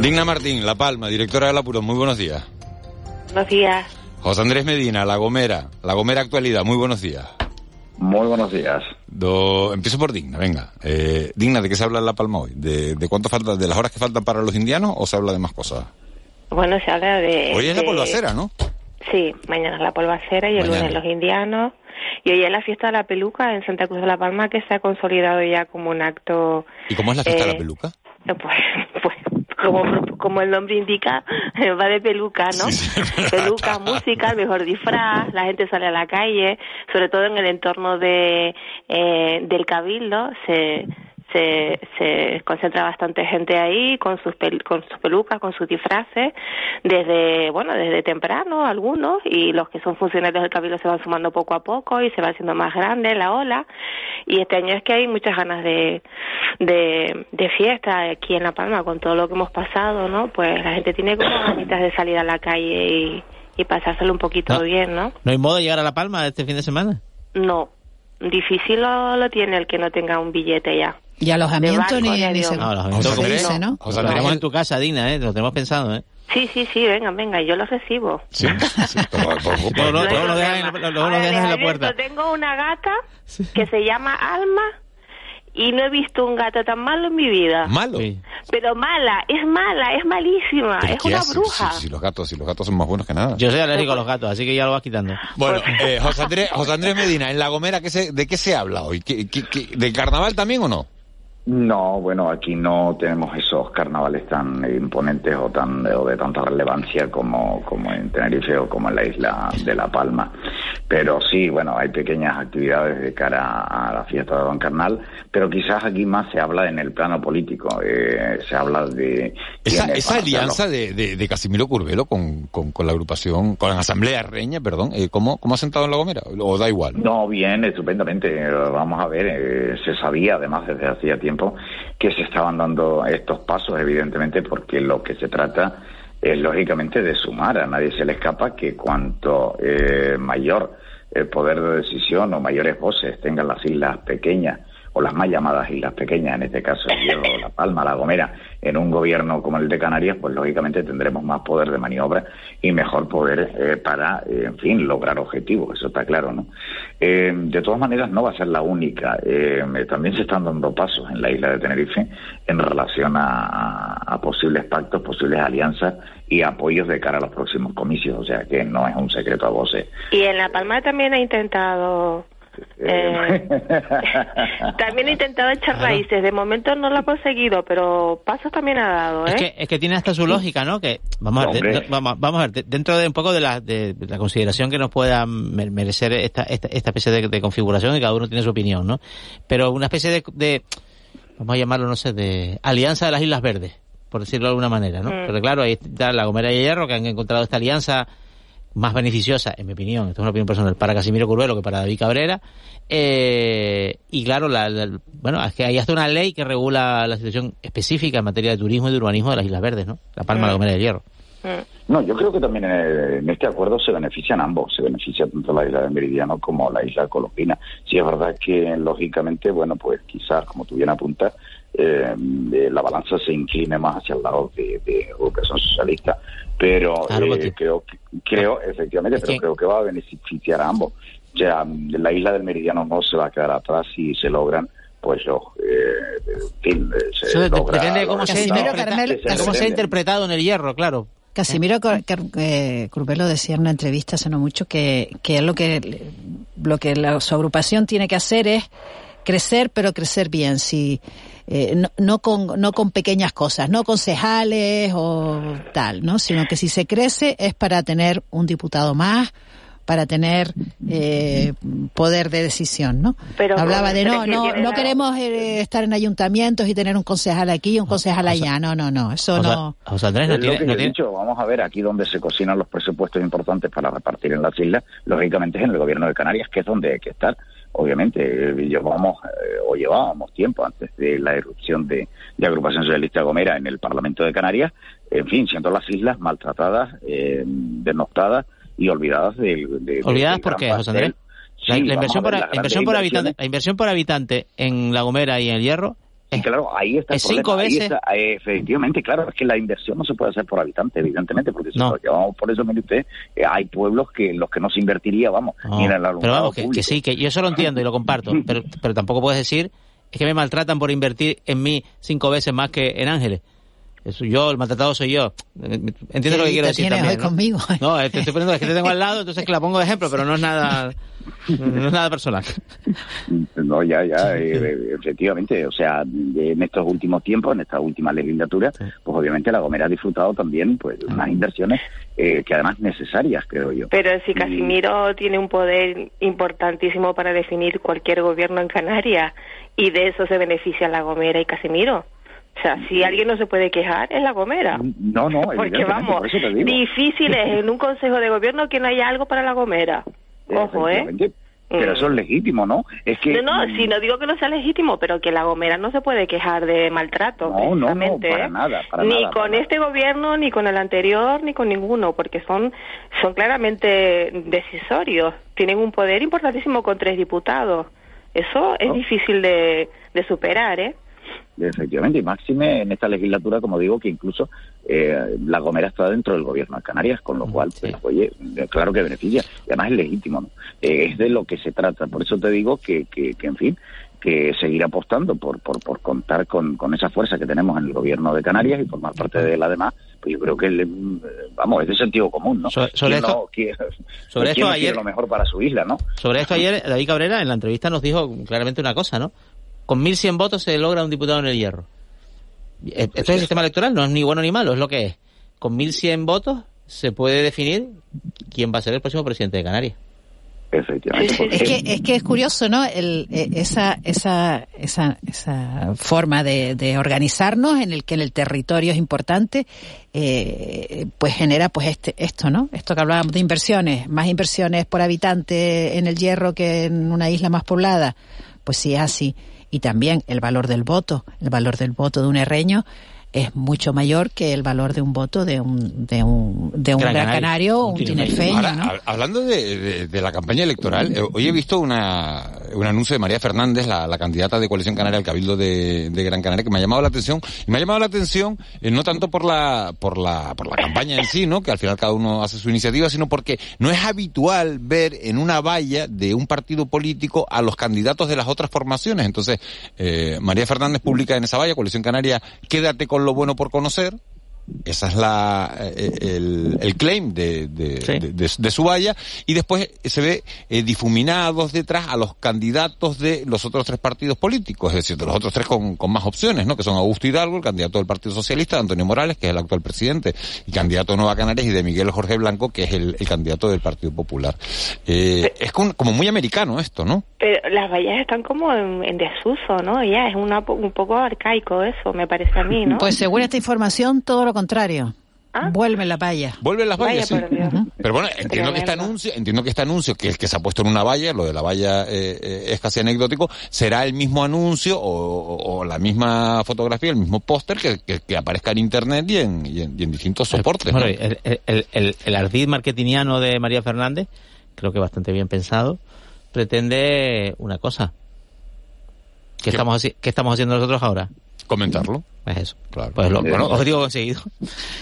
Digna Martín, La Palma, directora de La Puro, muy buenos días. Buenos días. José Andrés Medina, La Gomera, La Gomera Actualidad, muy buenos días. Muy buenos días. Do- Empiezo por Digna, venga. Eh, Digna, ¿de qué se habla en La Palma hoy? ¿De, de cuánto falta, de las horas que faltan para los indianos o se habla de más cosas? Bueno, se habla de... Hoy es la polvacera, ¿no? Sí, mañana es la polvacera y el Mañana. lunes los indianos. Y hoy es la fiesta de la peluca en Santa Cruz de la Palma que se ha consolidado ya como un acto... ¿Y cómo es la fiesta de la peluca? eh, Pues, pues como, como el nombre indica, va de peluca, ¿no? peluca, música, el mejor disfraz, la gente sale a la calle, sobre todo en el entorno de eh, del cabildo, se, se, se concentra bastante gente ahí con sus pel- con sus pelucas, con sus disfraces, desde bueno desde temprano algunos y los que son funcionarios del cabildo se van sumando poco a poco y se va haciendo más grande la ola y este año es que hay muchas ganas de de, de fiesta aquí en La Palma con todo lo que hemos pasado, ¿no? Pues la gente tiene como ganitas de salir a la calle y, y pasárselo un poquito No. bien, ¿no? ¿No hay modo de llegar a La Palma este fin de semana? No, difícil lo, lo tiene el que no tenga un billete ya. Y alojamiento De ni, ni se. No, los ni eventos se dice, ¿no? Os en tu casa, Dina, ¿eh? Lo tenemos pensado, ¿eh? Sí, sí, sí, venga, venga, yo lo recibo. Sí, sí, Luego, lo en, lo en la puerta. Tengo una gata que se llama Alma y no he visto un gato tan malo en mi vida. ¿Malo? Pero mala, es mala, es malísima, ¿Pero es una hace? bruja. Si, si los gatos, si los gatos son más buenos que nada. Yo soy alérgico a los gatos, así que ya lo vas quitando. Bueno, eh, José, Andrés, José Andrés Medina, en La Gomera, ¿qué se, ¿de qué se habla hoy? ¿Qué, qué- qué- ¿Del carnaval también o no? No, bueno, aquí no tenemos esos carnavales tan imponentes o tan o de tanta relevancia como, como en Tenerife o como en la isla de La Palma. Pero sí, bueno, hay pequeñas actividades de cara a la fiesta de Don Carnal, pero quizás aquí más se habla en el plano político, eh, se habla de... Esa, esa alianza de, de, de Casimiro Curvelo con, con, con la agrupación, con la Asamblea Reña, perdón, eh, ¿cómo, ¿cómo ha sentado en La Gomera? ¿O da igual? No, bien, estupendamente. Vamos a ver, eh, se sabía además desde hacía tiempo que se estaban dando estos pasos, evidentemente, porque lo que se trata es lógicamente de sumar. A nadie se le escapa que cuanto eh, mayor el poder de decisión o mayores voces tengan las islas pequeñas o las más llamadas islas pequeñas, en este caso el Hierro, La Palma, La Gomera, en un gobierno como el de Canarias, pues lógicamente tendremos más poder de maniobra y mejor poder eh, para, eh, en fin, lograr objetivos, eso está claro, ¿no? Eh, de todas maneras, no va a ser la única. Eh, también se están dando pasos en la isla de Tenerife en relación a, a posibles pactos, posibles alianzas y apoyos de cara a los próximos comicios, o sea que no es un secreto a voces. Y en La Palma también ha intentado. Eh, también ha intentado echar raíces. De momento no lo ha conseguido, pero pasos también ha dado, ¿eh? Es que, es que tiene hasta su lógica, ¿no? Que vamos a ver, de- vamos, vamos a ver, de- dentro de un poco de la, de, de la consideración que nos pueda me- merecer esta, esta, esta especie de, de configuración y cada uno tiene su opinión, ¿no? Pero una especie de, de, vamos a llamarlo, no sé, de alianza de las Islas Verdes, por decirlo de alguna manera, ¿no? Mm. Pero claro, ahí está la Gomera y el Hierro que han encontrado esta alianza más beneficiosa, en mi opinión, esto es una opinión personal, para Casimiro Curvelo que para David Cabrera. Eh, y claro, la, la- bueno, es que hay hasta una ley que regula la situación específica en materia de turismo y de urbanismo de las Islas Verdes, ¿no? La Palma, la Gomera y el Hierro. No, yo creo que también eh, en este acuerdo se benefician ambos, se beneficia tanto la isla de Meridiano como la isla colombina. Sí es verdad que lógicamente, bueno, pues quizás, como tú bien apuntas, eh, eh, la balanza se incline más hacia el lado de, de Educación Socialista, pero Claro, eh, creo, que- creo, efectivamente, pero creo que va a beneficiar a ambos. O sea, la isla del Meridiano no se va a quedar atrás si se logran pues los, eh, eh, se Eso logra depende de cómo se, cómo se ha interpretado en el Hierro, claro. Casimiro Car- eh, decía en una entrevista hace no mucho que, que lo que lo que la, su agrupación tiene que hacer es crecer, pero crecer bien, si eh, no, no con no con pequeñas cosas, no concejales o tal, ¿no? Sino que si se crece es para tener un diputado más, para tener eh, poder de decisión, ¿no? Pero Hablaba de no, no, tiene no la- queremos eh, estar en ayuntamientos y tener un concejal aquí y un concejal allá, no, no, no, eso no. José Andrés que yo he dicho, vamos a ver, aquí donde se cocinan los presupuestos importantes para repartir en las islas, lógicamente es en el gobierno de Canarias, que es donde hay que estar. Obviamente, llevamos eh, o llevábamos tiempo antes de la irrupción de, de Agrupación Socialista Gomera en el Parlamento de Canarias, en fin, siendo las islas maltratadas, eh, denostadas y olvidadas del... de- ¿Olvidadas por qué, José Andrés? La, inversión, por, las la inversión grandes por habitante, la inversión por habitante en La Gomera y en el Hierro Y claro, ahí está el es cinco problema, ahí veces- está, eh, efectivamente, claro, es que la inversión no se puede hacer por habitante, evidentemente, porque si No. lo llevamos por eso, mire usted, eh, hay pueblos que en los que no se invertiría, vamos, No, ni en el pero vamos, que, sí, que yo eso lo entiendo y lo comparto, pero, pero tampoco puedes decir es que me maltratan por invertir en mí cinco veces más que en Ángeles. Eso yo, el maltratado soy yo. Entiendo lo que ¿Qué quiero decir también. hoy ¿no? conmigo? No, eh, te estoy poniendo, es que te tengo al lado, entonces que la pongo de ejemplo, pero no es nada, no es nada personal. No, ya, ya, eh, eh, efectivamente, o sea, en estos últimos tiempos, en esta última legislatura, pues obviamente la Gomera ha disfrutado también pues de unas inversiones eh, que además necesarias, creo yo. Pero si Casimiro tiene un poder importantísimo para definir cualquier gobierno en Canarias y de eso se beneficia La Gomera y Casimiro. O sea, si alguien no se puede quejar, es La Gomera. No, no, Porque vamos, por difícil es en un consejo de gobierno que no haya algo para La Gomera. Ojo, ¿eh? Efectivamente, Pero eso es legítimo, ¿no? Es que No, no, si no digo que no sea legítimo, pero que La Gomera no se puede quejar de maltrato. No, no, no, para ¿eh? nada, para ni nada, para con este gobierno, ni con el anterior, ni con ninguno, porque son, son claramente decisorios. Tienen un poder importantísimo con tres diputados. Eso es difícil de, de superar, ¿eh? Efectivamente, y máxime en esta legislatura, como digo, que incluso eh, la Gomera está dentro del gobierno de Canarias, con lo cual, pues, oye, eh, claro que beneficia, y además es legítimo, ¿no? Eh, es de lo que se trata, por eso te digo que, que, que, en fin, que seguir apostando por, por, por contar con, con esa fuerza que tenemos en el gobierno de Canarias y formar parte de él además, pues yo creo que, le- vamos, es de sentido común, ¿no? sobre ¿Quién esto- no quiere- sobre esto ayer- lo mejor para su isla, ¿no? Sobre esto ayer David Cabrera en la entrevista nos dijo claramente una cosa, ¿no? Con 1.100 votos se logra un diputado en el hierro. Eh, Esto es el sistema electoral, no es ni bueno ni malo, es lo que es. Con 1.100 votos se puede definir quién va a ser el próximo presidente de Canarias. Efectivamente. Es que, es que es curioso, ¿no? El, eh, esa, esa, esa, esa forma de, de organizarnos en el que el territorio es importante, eh, pues genera pues este, esto, ¿no? Esto que hablábamos de inversiones, más inversiones por habitante en el hierro que en una isla más poblada, pues sí es así. Y también el valor del voto, el valor del voto de un herreño es mucho mayor que el valor de un voto de un de un de un Gran gran, Canario, o un tinerfeño, Ahora, ¿no? hab- hablando de, de- de la campaña electoral, eh, hoy he visto una, un anuncio de María Fernández, la, la candidata de Coalición Canaria al Cabildo de, de Gran Canaria, que me ha llamado la atención. Y me ha llamado la atención eh, no tanto por la, por la, por la campaña en sí, ¿no? Que al final cada uno hace su iniciativa, sino porque no es habitual ver en una valla de un partido político a los candidatos de las otras formaciones. Entonces, eh, María Fernández publica en esa valla, Coalición Canaria, quédate con lo bueno por conocer. Esa es la, eh, el, el claim de, de, de- de- de su valla. Y después se ve eh, difuminados detrás a los candidatos de los otros tres partidos políticos, es decir, de los otros tres con, con más opciones, ¿no? Que son Augusto Hidalgo, el candidato del Partido Socialista, Antonio Morales, que es el actual presidente, y candidato de Nueva Canarias, y de Miguel Jorge Blanco, que es el, el candidato del Partido Popular. Eh, es como, como muy americano esto, ¿no? Pero las vallas están como en, en desuso, ¿no? Ya es una, un poco arcaico eso, me parece a mí, ¿no? Pues según esta información, todo lo contrario. Vuelve la valla. Vuelven las vallas, Vaya sí. por Dios. Ujú. Pero bueno, entiendo que este anuncio, entiendo que este anuncio, que el que se ha puesto en una valla, lo de la valla eh, eh, es casi anecdótico, será el mismo anuncio o, o- o la misma fotografía, el mismo póster que, que- que aparezca en internet y en, y en- y en distintos soportes. ¿no? Bueno, el, el, el, el, el ardid marketingiano de María Fernández, creo que bastante bien pensado, pretende una cosa. ¿Qué, estamos, haci- ¿Qué estamos haciendo nosotros ahora? Comentarlo. Pues eso. Claro. Pues lo, Eh, bueno, objetivo conseguido.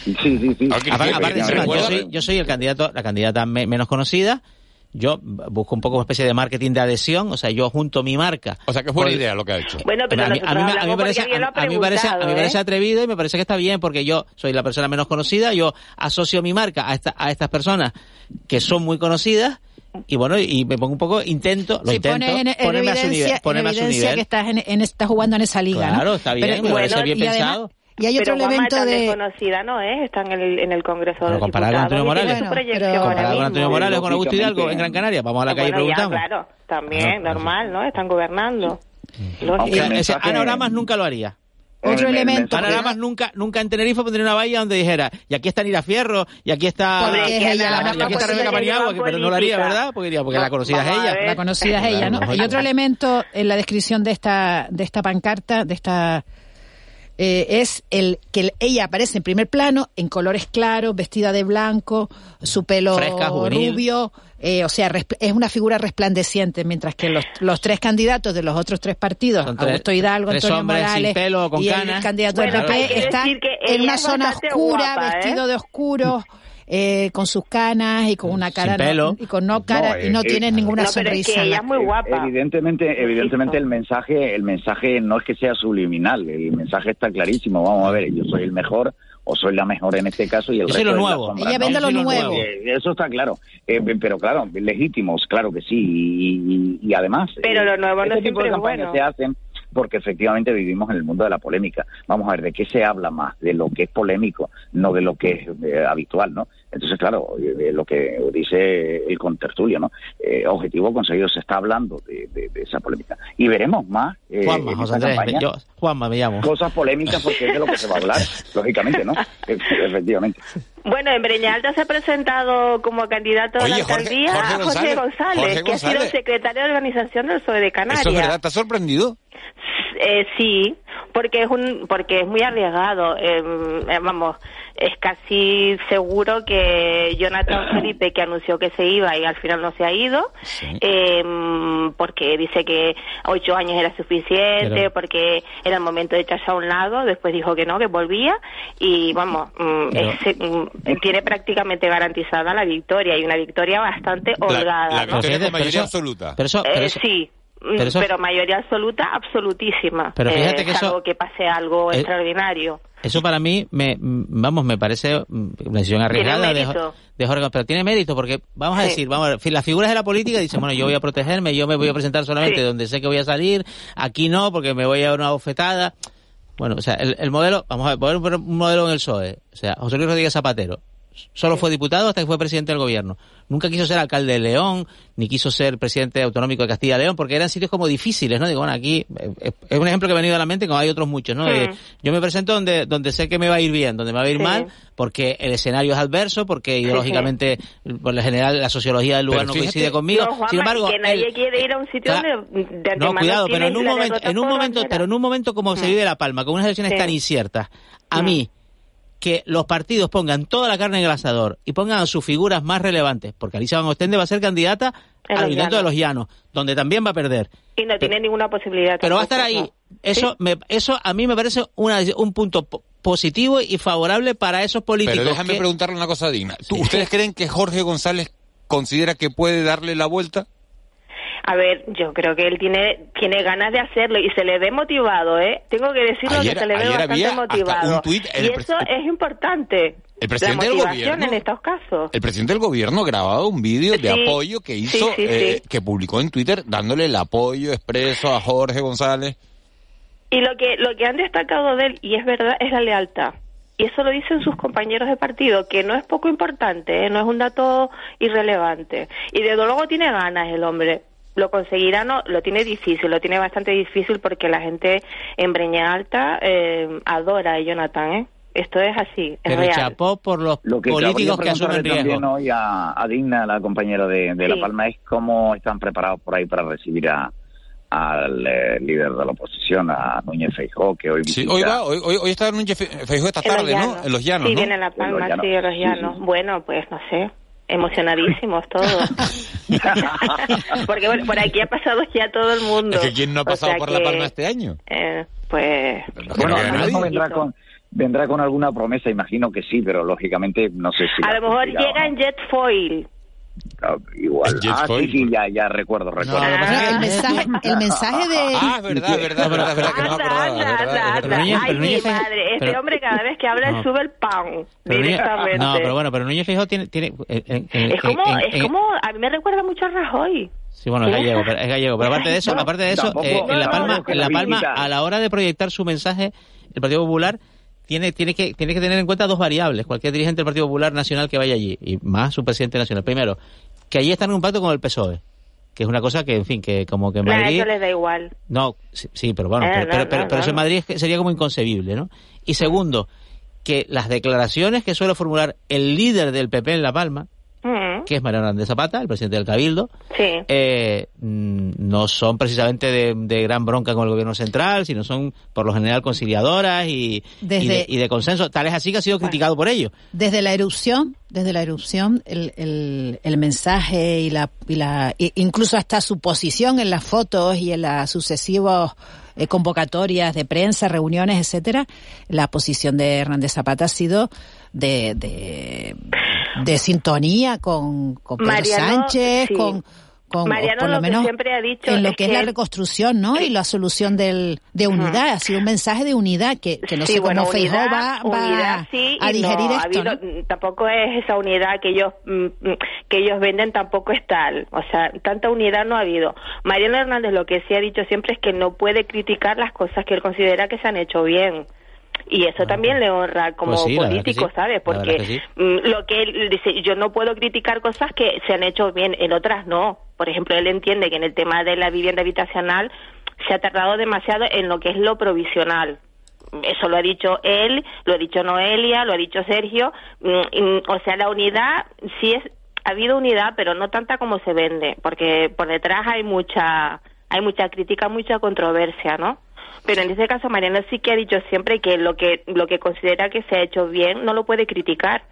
Sí, sí, sí. Aparte, aparte, encima, yo, soy, yo soy el candidato, la candidata me- menos conocida. Yo busco un poco una especie de marketing de adhesión, o sea, yo junto mi marca. O sea, que es buena Por- idea lo que ha hecho. Bueno, pero a mí, a mí me- a mí me hablamos parece, a mí me parece, a mí me parece ¿eh? atrevido y me parece que está bien porque yo soy la persona menos conocida, yo asocio mi marca a, esta, a estas personas que son muy conocidas y bueno, y me pongo un poco, intento, lo Si intento, pones en, en ponerme a su evidencia, nivel, en ponerme a su evidencia nivel. que estás, en, en- estás jugando en esa liga, ¿no? Claro, está bien, me parece bien y además- pensado. y hay otro pero Juanma elemento de... desconocida no es, está en el, en el Congreso Pero de comparado con Antonio y Morales. pero- ahora Comparado con Antonio. Morales, con Augusto. Hidalgo en Gran Canaria, vamos a la calle y Bueno, ya, preguntamos. claro, también, normal, ¿no? Están gobernando. Lógico. ese Ana Oramas nunca lo haría. Otro el elemento mensaje- Ana Oramas nunca, nunca en Tenerife pondría una valla donde dijera, y aquí está Nira Fierro, y aquí está, Porque y es ella la aquí más está conocida Rebeca lleva que pero no lo haría. ¿verdad? Porque, diría, porque la conocida es ella. La conocida es ella, ¿no? Y otro elemento en la descripción de esta, de esta pancarta, de esta eh, es el que el- ella aparece en primer plano en colores claros, vestida de blanco, su pelo Fresca, rubio, eh, o sea, es una figura resplandeciente, mientras que los, los tres candidatos de los otros tres partidos, tres- Augusto Hidalgo, Antonio Morales pelo, con y el canas. candidato Bueno, del PP, están en una zona oscura, guapa, ¿eh? vestido de oscuro. eh, con sus canas y con una cara no- pelo. y con no cara No, y no eh, tienen eh, ninguna No, pero es sonrisa. que ella es muy guapa. Evidentemente, evidentemente el mensaje, el mensaje no es que sea subliminal, el mensaje está clarísimo. Vamos a ver, yo soy el mejor o soy la mejor en este caso y el Yo resto lo nuevo. sombra, Ella ¿no? vende soy lo nuevo. Eh, Eso está claro, Eh, pero claro, legítimos, claro que sí, y, y- y además... Pero eh, lo nuevo no este tipo de campañas bueno. se hacen porque efectivamente vivimos en el mundo de la polémica. Vamos a ver, ¿de qué se habla más? De lo que es polémico, no de lo que es eh, habitual, ¿no? Entonces, claro, eh, lo que dice el contertulio, ¿no? Eh, objetivo conseguido, se está hablando de, de- de esa polémica. Y veremos más eh, Juanma, José Andrés, campaña yo, Juanma me llamo. cosas polémicas porque es de lo que se va a hablar, lógicamente, ¿no? Efectivamente. Bueno, en Breñalta se ha presentado como candidato a la Oye, Jorge- alcaldía Jorge a José González, que ha sido secretario de organización del PSOE de Canarias. Eso es verdad, ¿estás sorprendido? Eh, sí, porque es un, porque es muy arriesgado. Eh, eh, vamos, es casi seguro que Jonathan Felipe, que anunció que se iba y al final no se ha ido, eh, porque dice que ocho años era suficiente, Pero- porque era el momento de echarse a un lado, después dijo que no, que volvía y vamos, mm, Pero- es- mm, tiene prácticamente garantizada la victoria y una victoria bastante holgada. la ¿no? victoria Pero con mayoría eso- absoluta. Pero eso, pero Eh, eso- sí, mm, Pero mayoría absoluta, absolutísima. Pero fíjate Eh, que eso- que pase algo Eh, extraordinario. Eso para mí, me, vamos, me parece mm, una decisión arriesgada de, Jorge, pero tiene mérito porque, vamos a Sí. decir, vamos a ver, las figuras de la política dicen, bueno, yo voy a protegerme, yo me voy a presentar solamente Sí. donde sé que voy a salir, aquí no, porque me voy a dar una bofetada. Bueno, o sea, el, el modelo, vamos a ver, poner un, un modelo en el PSOE, o sea, José Luis Rodríguez Zapatero, solo fue diputado hasta que fue presidente del gobierno. Nunca quiso ser alcalde de León, ni quiso ser presidente autonómico de Castilla y León, porque eran sitios como difíciles, ¿no? Digo, bueno, aquí eh, es un ejemplo que me ha venido a la mente, como hay otros muchos, ¿no? De- Mm. yo me presento donde, donde sé que me va a ir bien, donde me va a ir Sí. mal, porque el escenario es adverso, porque ideológicamente, por lo general, la sociología del lugar Pero no fíjate- coincide conmigo. No, Juanma, Sin embargo, que nadie el- quiere ir a un sitio Claro. donde de no, cuidado, pero en un momento, en un momento, pero en un momento como se Mm. vive La Palma, con unas elecciones Sí. tan inciertas, a Mm. mí, que los partidos pongan toda la carne en el asador y pongan a sus figuras más relevantes, porque Alicia Van Ostende va a ser candidata al Ayuntamiento de los Llanos, donde también va a perder. Y no tiene ninguna posibilidad. Pero va a estar ahí. no. Eso, me, eso a mí me parece una, un punto po- positivo y favorable para esos políticos. Pero déjame que- preguntarle una cosa digna. ¿Tú- ¿Ustedes creen que Jorge González considera que puede darle la vuelta? A ver, yo creo que él tiene tiene ganas de hacerlo y se le ve motivado, ¿eh? Tengo que decirlo Ayer- que se le ve bastante motivado. y eso es importante. El presidente la del motivación gobierno- en estos casos. El presidente del gobierno grabado un vídeo de Sí, apoyo que hizo, sí, sí, eh, que publicó en Twitter dándole el apoyo expreso a Jorge González. Y lo que lo que han destacado de él y es verdad es la lealtad. Y eso lo dicen sus compañeros de partido, que no es poco importante, ¿eh? no es un dato irrelevante. Y desde luego tiene ganas el hombre. Lo conseguirá, no, lo tiene difícil, lo tiene bastante difícil porque la gente en Breña Alta eh, adora a Jonathan, ¿eh? Esto es así, es Pero real. chapó por los Lo que políticos que asumen preguntarle también riesgo. hoy a, a Digna, la compañera de, de Sí. La Palma, es cómo están preparados por ahí para recibir a al eh, líder de la oposición, a Núñez Feijó, que hoy Sí, hoy va, hoy, está Núñez Fe- Feijó esta tarde, ¿no? En los llanos, Sí, ¿no? viene en La Palma, Llanos. sí, en los Sí, llanos. Bueno, pues no sé, emocionadísimos todos. Porque bueno, por aquí ha pasado ya todo el mundo. Es que ¿quién no ha O pasado sea por La Palma este año? eh, pues... Bueno, mejor vendrá con, vendrá con alguna promesa, imagino que sí, pero lógicamente no sé si... A lo mejor llega en jet foil. No. Igual. Ah, sí, sí, ya, ya recuerdo, recuerdo. es que- el mensaje, el mensaje de... Ah, es verdad, verdad, verdad, verdad, que no acordaba. Ay, mi madre, este pero- hombre cada vez que habla No. sube el pan directamente. no, pero bueno, pero Núñez Feijó tiene... tiene eh, eh, eh, es como, eh, es eh, como, a mí me recuerda mucho a Rajoy. Sí, bueno, es gallego, pero, es gallego. Pero aparte de eso, aparte de eso, tampoco- eh, en La no, Palma, no, en La la Palma, a la hora de proyectar su mensaje, el Partido Popular tiene, tiene que, tiene que tener en cuenta dos variables. Cualquier dirigente del Partido Popular Nacional que vaya allí, y más su presidente nacional. Primero, que allí están en un pacto con el PSOE, que es una cosa que, en fin, que como que en Nah, Madrid... eso les da igual. No, sí, sí, pero bueno, Eh, pero, no, pero, no, pero- pero eso en. Madrid sería como inconcebible, ¿no? Y segundo, que las declaraciones que suele formular el líder del PP en La Palma, Mm, que es Mariano Hernández Zapata, el presidente del Cabildo, sí. eh, mm, no son precisamente de, de gran bronca con el gobierno central, sino son por lo general conciliadoras y, de, y de consenso. Tal es así que ha sido criticado por ello. Desde la erupción, desde la erupción, el, el, el mensaje y la, y la, i- incluso hasta su posición en las fotos y en las sucesivas eh, convocatorias de prensa, reuniones, etcétera, la posición de Hernández Zapata ha sido de, de, de sintonía con, con Pedro Mariano, Sánchez, sí. con, con Mariano por lo, lo que menos siempre ha dicho en lo es que es que la reconstrucción, ¿no? Y la solución del, de unidad, ha sido un mensaje de unidad que, que no sí, sé bueno, cómo Feijóo va, va sí a digerir no, esto, mm, Tampoco es esa unidad que ellos mm, mm, que ellos venden, tampoco es tal. O sea, tanta unidad no ha habido. Mariano Hernández lo que sí ha dicho siempre es que no puede criticar las cosas que él considera que se han hecho bien. Y eso también le honra como Pues sí, político, sí. ¿sabes? Porque que sí. mm, lo que él dice, yo no puedo criticar cosas que se han hecho bien, en otras no. Por ejemplo, él entiende que en el tema de la vivienda habitacional se ha tardado demasiado en lo que es lo provisional. Eso lo ha dicho él, lo ha dicho Noelia, lo ha dicho Sergio. Mm, O sea, la unidad sí es ha habido unidad, pero no tanta como se vende, porque por detrás hay mucha hay mucha crítica, mucha controversia, ¿no? Pero en ese caso Mariano sí que ha dicho siempre que lo que lo que considera que se ha hecho bien no lo puede criticar,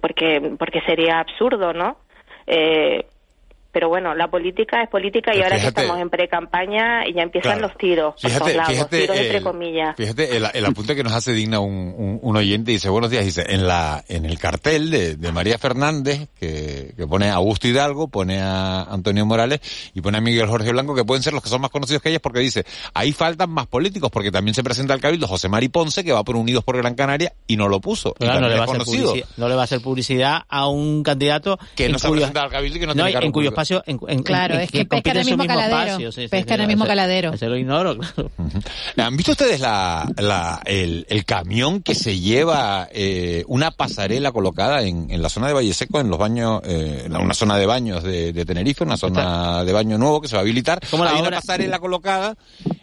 porque porque sería absurdo, ¿no? Eh, pero bueno, la política es política y Pero ahora fíjate- que estamos en pre-campaña ya empiezan Claro. los tiros Fíjate, lados, fíjate, tiros entre comillas. Fíjate, el, el apunte que nos hace digna un, un- un oyente dice, buenos días, dice, en la en el cartel de, de María Fernández, que, que pone a Augusto Hidalgo, pone a Antonio Morales y pone a Miguel Jorge Blanco, que pueden ser los que son más conocidos que ellas, porque dice, ahí faltan más políticos, porque también se presenta al Cabildo José Mari Ponce, que va por Unidos por Gran Canaria, y no lo puso. y Claro, no, le va a hacer no le va a hacer publicidad a un candidato Que no se ha cuyo- presentado al Cabildo y que no no, tiene en. Espacio en, en- Claro, en- es que pesca en el mismo caladero, espacio, sí, sí, pesca sí, en el mismo caladero. ese lo ignoro, claro. ¿Han visto ustedes la, la- el, el camión que se lleva eh, una pasarela colocada en, en la zona de Valle Seco, en los baños, eh, en una zona de baños de, de Tenerife, una zona de baño nuevo que se va a habilitar? Como la Hay una pasarela colocada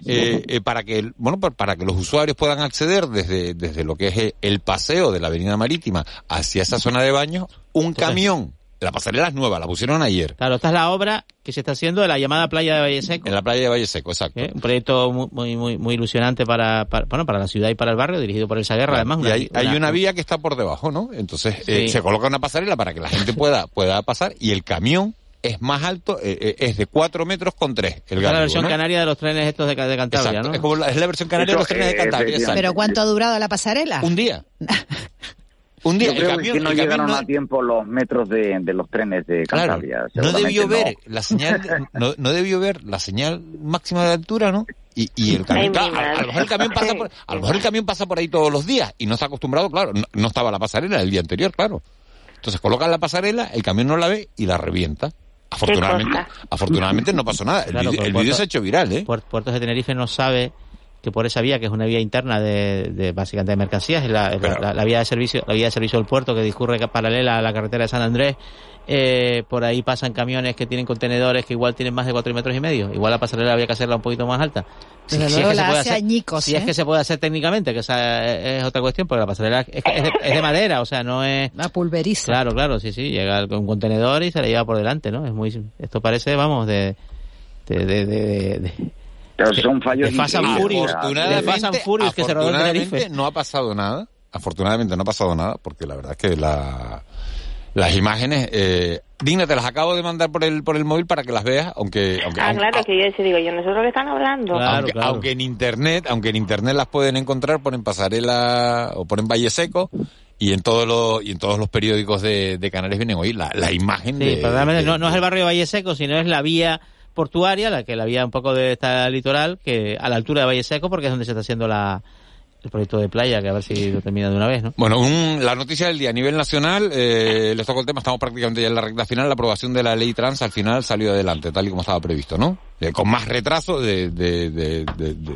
eh, eh, para que, bueno, pa- para que los usuarios puedan acceder desde, desde lo que es el paseo de la Avenida Marítima hacia esa zona de baños, un camión. La pasarela es nueva, la pusieron ayer. Claro, esta es la obra que se está haciendo de la llamada playa de Valle Seco. En la playa de Valle Seco, exacto. Un proyecto muy, muy, muy, muy ilusionante para, para, bueno, para la ciudad y para el barrio, dirigido por Elsa Guerra, además. y hay, hay una vía que está por debajo, ¿no? Entonces eh, Sí. se coloca una pasarela para que la gente pueda, pueda pasar y el camión es más alto, eh, eh, es de 4 metros con 3. El Esta es la versión ¿no? canaria de los trenes estos de, de Cantabria, Exacto, ¿no? es, como la, es la versión canaria de los trenes de Cantabria. exacto. Pero ¿cuánto ha durado la pasarela? Un día. Un día, Yo el camión, que no el camión llegaron no- a tiempo los metros de, de los trenes de Claro, Cantabria. no debió no. ver la señal, no, no debió ver la señal máxima de altura, ¿no? Y, y el camión, Ay, mi claro, a, lo mejor el camión pasa por, a lo mejor el camión pasa por ahí todos los días y no está acostumbrado, claro, no, no estaba la pasarela el día anterior, claro. Entonces colocan la pasarela, el camión no la ve y la revienta. Afortunadamente, afortunadamente no pasó nada. El Claro, el vídeo Puerto- se ha hecho viral, ¿eh? Puer- Puertos de Tenerife no sabe que por esa vía, que es una vía interna de, de básicamente de mercancías, es la, la- la- la vía de servicio, la vía de servicio del puerto que discurre paralela a la carretera de San Andrés, eh, por ahí pasan camiones que tienen contenedores que igual tienen más de cuatro metros y medio. Igual la pasarela había que hacerla un poquito más alta. Desde luego la hace añicos, si es que se puede hacer técnicamente, que esa es otra cuestión, porque la pasarela es, que es, de, es de madera, o sea, no es... La pulveriza. Claro, claro, sí, sí, llega con un contenedor y se la lleva por delante, ¿no? Es muy, esto parece, vamos, de, de, de, de- de- Pero son fallos de Fast and increíbles. Furious, Afortunadamente, de Fast and Furious que se rodó en afortunadamente Tenerife. no ha pasado nada. Afortunadamente no ha pasado nada, porque la verdad es que la, las imágenes, eh, Digna, te las acabo de mandar por el, por el móvil para que las veas, aunque, aunque, Ah, aunque- claro, que yo sí digo, yo no sé lo que están hablando. aunque, aunque en internet, aunque en internet las pueden encontrar, ponen pasarela o ponen Valle Seco y en todos los y en todos los periódicos de, de Canarias vienen hoy la, la imagen Sí, de, no, no es el barrio de Valle Seco, sino es la vía portuaria, la que la vía un poco de esta litoral, que a la altura de Valle Seco, porque es donde se está haciendo la, el proyecto de playa, que a ver si lo termina de una vez, ¿no? Bueno, un- la noticia del día a nivel nacional, eh, les toco el tema, estamos prácticamente ya en la recta final, la aprobación de la ley trans al final salió adelante, tal y como estaba previsto, ¿no? Eh, con más retraso de, de, de, de- de-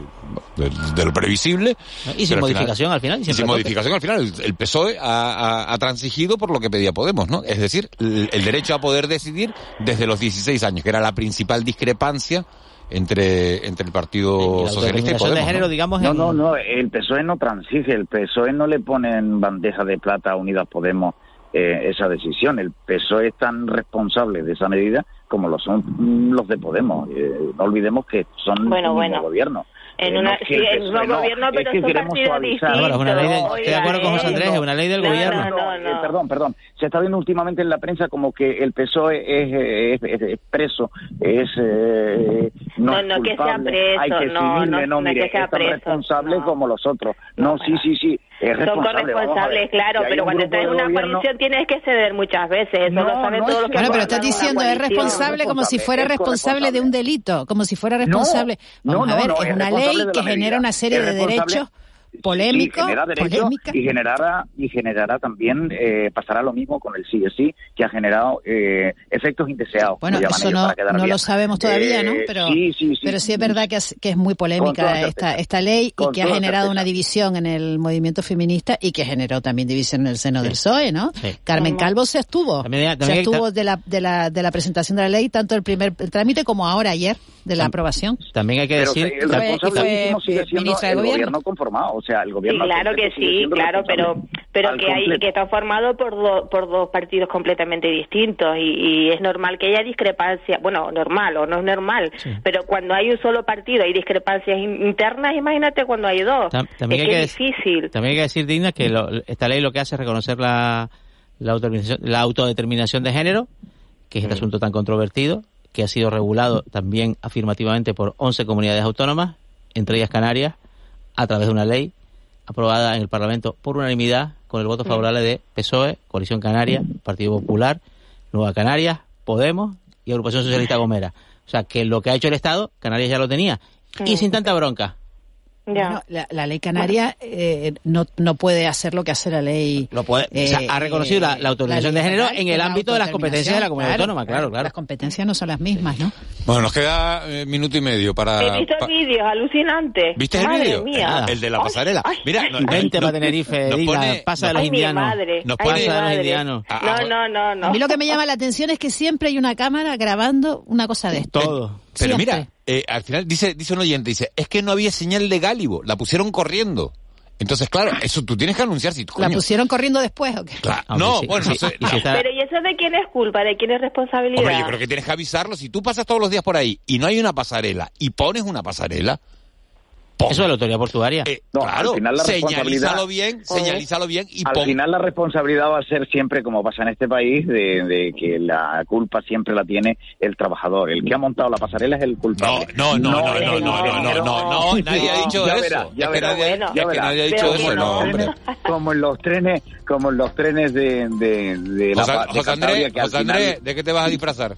de- de lo previsible. Y sin modificación al final, Y sin modificación al final. El, el PSOE ha, ha- ha transigido por lo que pedía Podemos, ¿no? Es decir, el, el derecho a poder decidir desde los 16 años, que era la principal discrepancia entre, entre el Partido Socialista y Podemos. de ¿no? digamos, No, en- no, no, el PSOE no transige, el PSOE no le pone en bandeja de plata a Unidas Podemos eh, esa decisión. El PSOE es tan responsable de esa medida como lo son los de Podemos. Eh, no olvidemos que son Bueno, un bueno. gobierno. En Eh, una, no es que sí, PSOE un gobierno, es pero que son queremos suavizar. es una ley de- estoy de acuerdo con José Andrés, es una ley del No, gobierno. no, no, no. Eh, perdón, perdón. Se está viendo últimamente en la prensa como que el PSOE es, es, es- es preso, es eh, no, No, es no que sea preso, hay que no, no, no, no es mire, que sea es preso, responsable como los otros. No, sí, sí, sí, es Son corresponsables, claro, Si pero cuando estás en una gobierno- coalición tienes que ceder muchas veces, eso No, lo saben no todos los que Bueno, pero estás diciendo es responsable como si fuera es responsable de un delito, como si fuera responsable. No, Vamos no, a ver, no, es es una ley que genera una serie de responsable- Sí, genera derechos polémica. y generará y generará también eh, pasará lo mismo con el sí es sí que ha generado eh, efectos indeseados Bueno, eso ellos, no, para quedar no lo sabemos todavía, ¿no? Eh, Pero sí, sí, sí, pero sí es verdad que es, que es muy polémica esta, esta ley y Con que ha generado una división en el movimiento feminista y que generó también división en el seno del PSOE, ¿no? Carmen Calvo se estuvo, También- se también estuvo de la, de, la, de la presentación de la ley, tanto el primer el trámite como ahora, ayer, de la aprobación. También hay que Pero decir... sí, el responsable sigue siendo el Gobierno. gobierno conformado, o sea, el Sí, gobierno al claro que sí, claro, pero pero que hay que está formado por do- por dos partidos completamente distintos y, y es normal que haya discrepancias, bueno, normal o no es normal, pero cuando hay un solo partido hay discrepancias in- internas, imagínate cuando hay dos. Tam- también es hay que que es difícil. También hay que decir, Digna, que lo- esta ley lo que hace es reconocer la, la, autodeterminación, la autodeterminación de género que es este asunto tan controvertido, que ha sido regulado también afirmativamente por 11 comunidades autónomas, entre ellas Canarias, a través de una ley aprobada en el Parlamento por unanimidad con el voto favorable de PSOE, Coalición Canaria, Partido Popular, Nueva Canarias, Podemos y Agrupación Socialista Gomera. O sea, que lo que ha hecho el Estado, Canarias ya lo tenía. Y sin tanta bronca. Bueno, la, la ley canaria eh, no, no puede hacer lo que hace la ley. Lo puede, o sea, eh, ha reconocido la, la autorización ley de género en el la ámbito de las competencias de la comunidad autodeterminación, autónoma, claro, claro. Las competencias no son las mismas, ¿no? Bueno, nos queda eh, minuto y medio para... He visto pa- el vídeo, alucinante. ¿Viste el vídeo? mía. El de la pasarela. Mira, no- Vente no- para Tenerife, nos diga, pone- pasa de los Ay, indianos. madre. Nos Ay, pone- Pasa de los indianos. No, no, no, no. A mí lo que me llama la atención es que siempre hay una cámara grabando una cosa de esto. Todo. Pero Siempre. mira, eh, al final dice, dice un oyente, dice, es que no había señal de Gálibo, la pusieron corriendo. Entonces, claro, eso tú tienes que anunciar si tú, ¿La coño. pusieron corriendo después o qué? Claro, Hombre, no, sí, bueno, sí, no sé. Pero ¿y eso de quién es culpa? ¿De quién es responsabilidad? Hombre, yo creo que tienes que avisarlo. Si tú pasas todos los días por ahí y no hay una pasarela y pones una pasarela, pon. Eso es la autoridad portuaria. Eh, No, claro, al final la señalízalo responsabilidad- bien, señalízalo bien y Al final la responsabilidad va a ser siempre, como pasa en este país, de, de que la culpa siempre la tiene el trabajador. El que ha montado la pasarela es el culpable. No, no, no, no, no, no, no, no, ingeniero. no, no, nadie ha dicho Ya eso. ya Es que verás. nadie- Ya es que verás. nadie ha dicho eso, como no, en hombre. los trenes- Como en los trenes, como en los trenes de, de, de la José, de José Andrés, que José final- Andrés, ¿de qué te vas a disfrazar?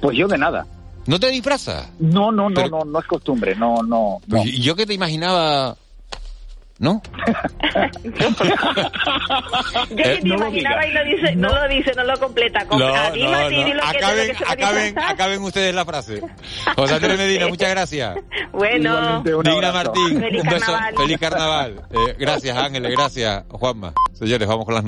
Pues yo de nada. ¿No te disfrazas? No, no, no, Pero- no, no es costumbre, no, no. Pues y yo que te imaginaba... ¿No? Yo que Eh, te no lo imaginaba y no, dice, no. lo dice, no lo completa. Com- No, a ti, no, no. lo lo Acaben, que acaben, acaben ustedes la frase. José Andrés Medina, muchas gracias. Bueno, abrazo. Martín, Feliz un beso. carnaval. Feliz carnaval. Eh, gracias, Ángeles, gracias, Juanma. Señores, vamos con las noticias.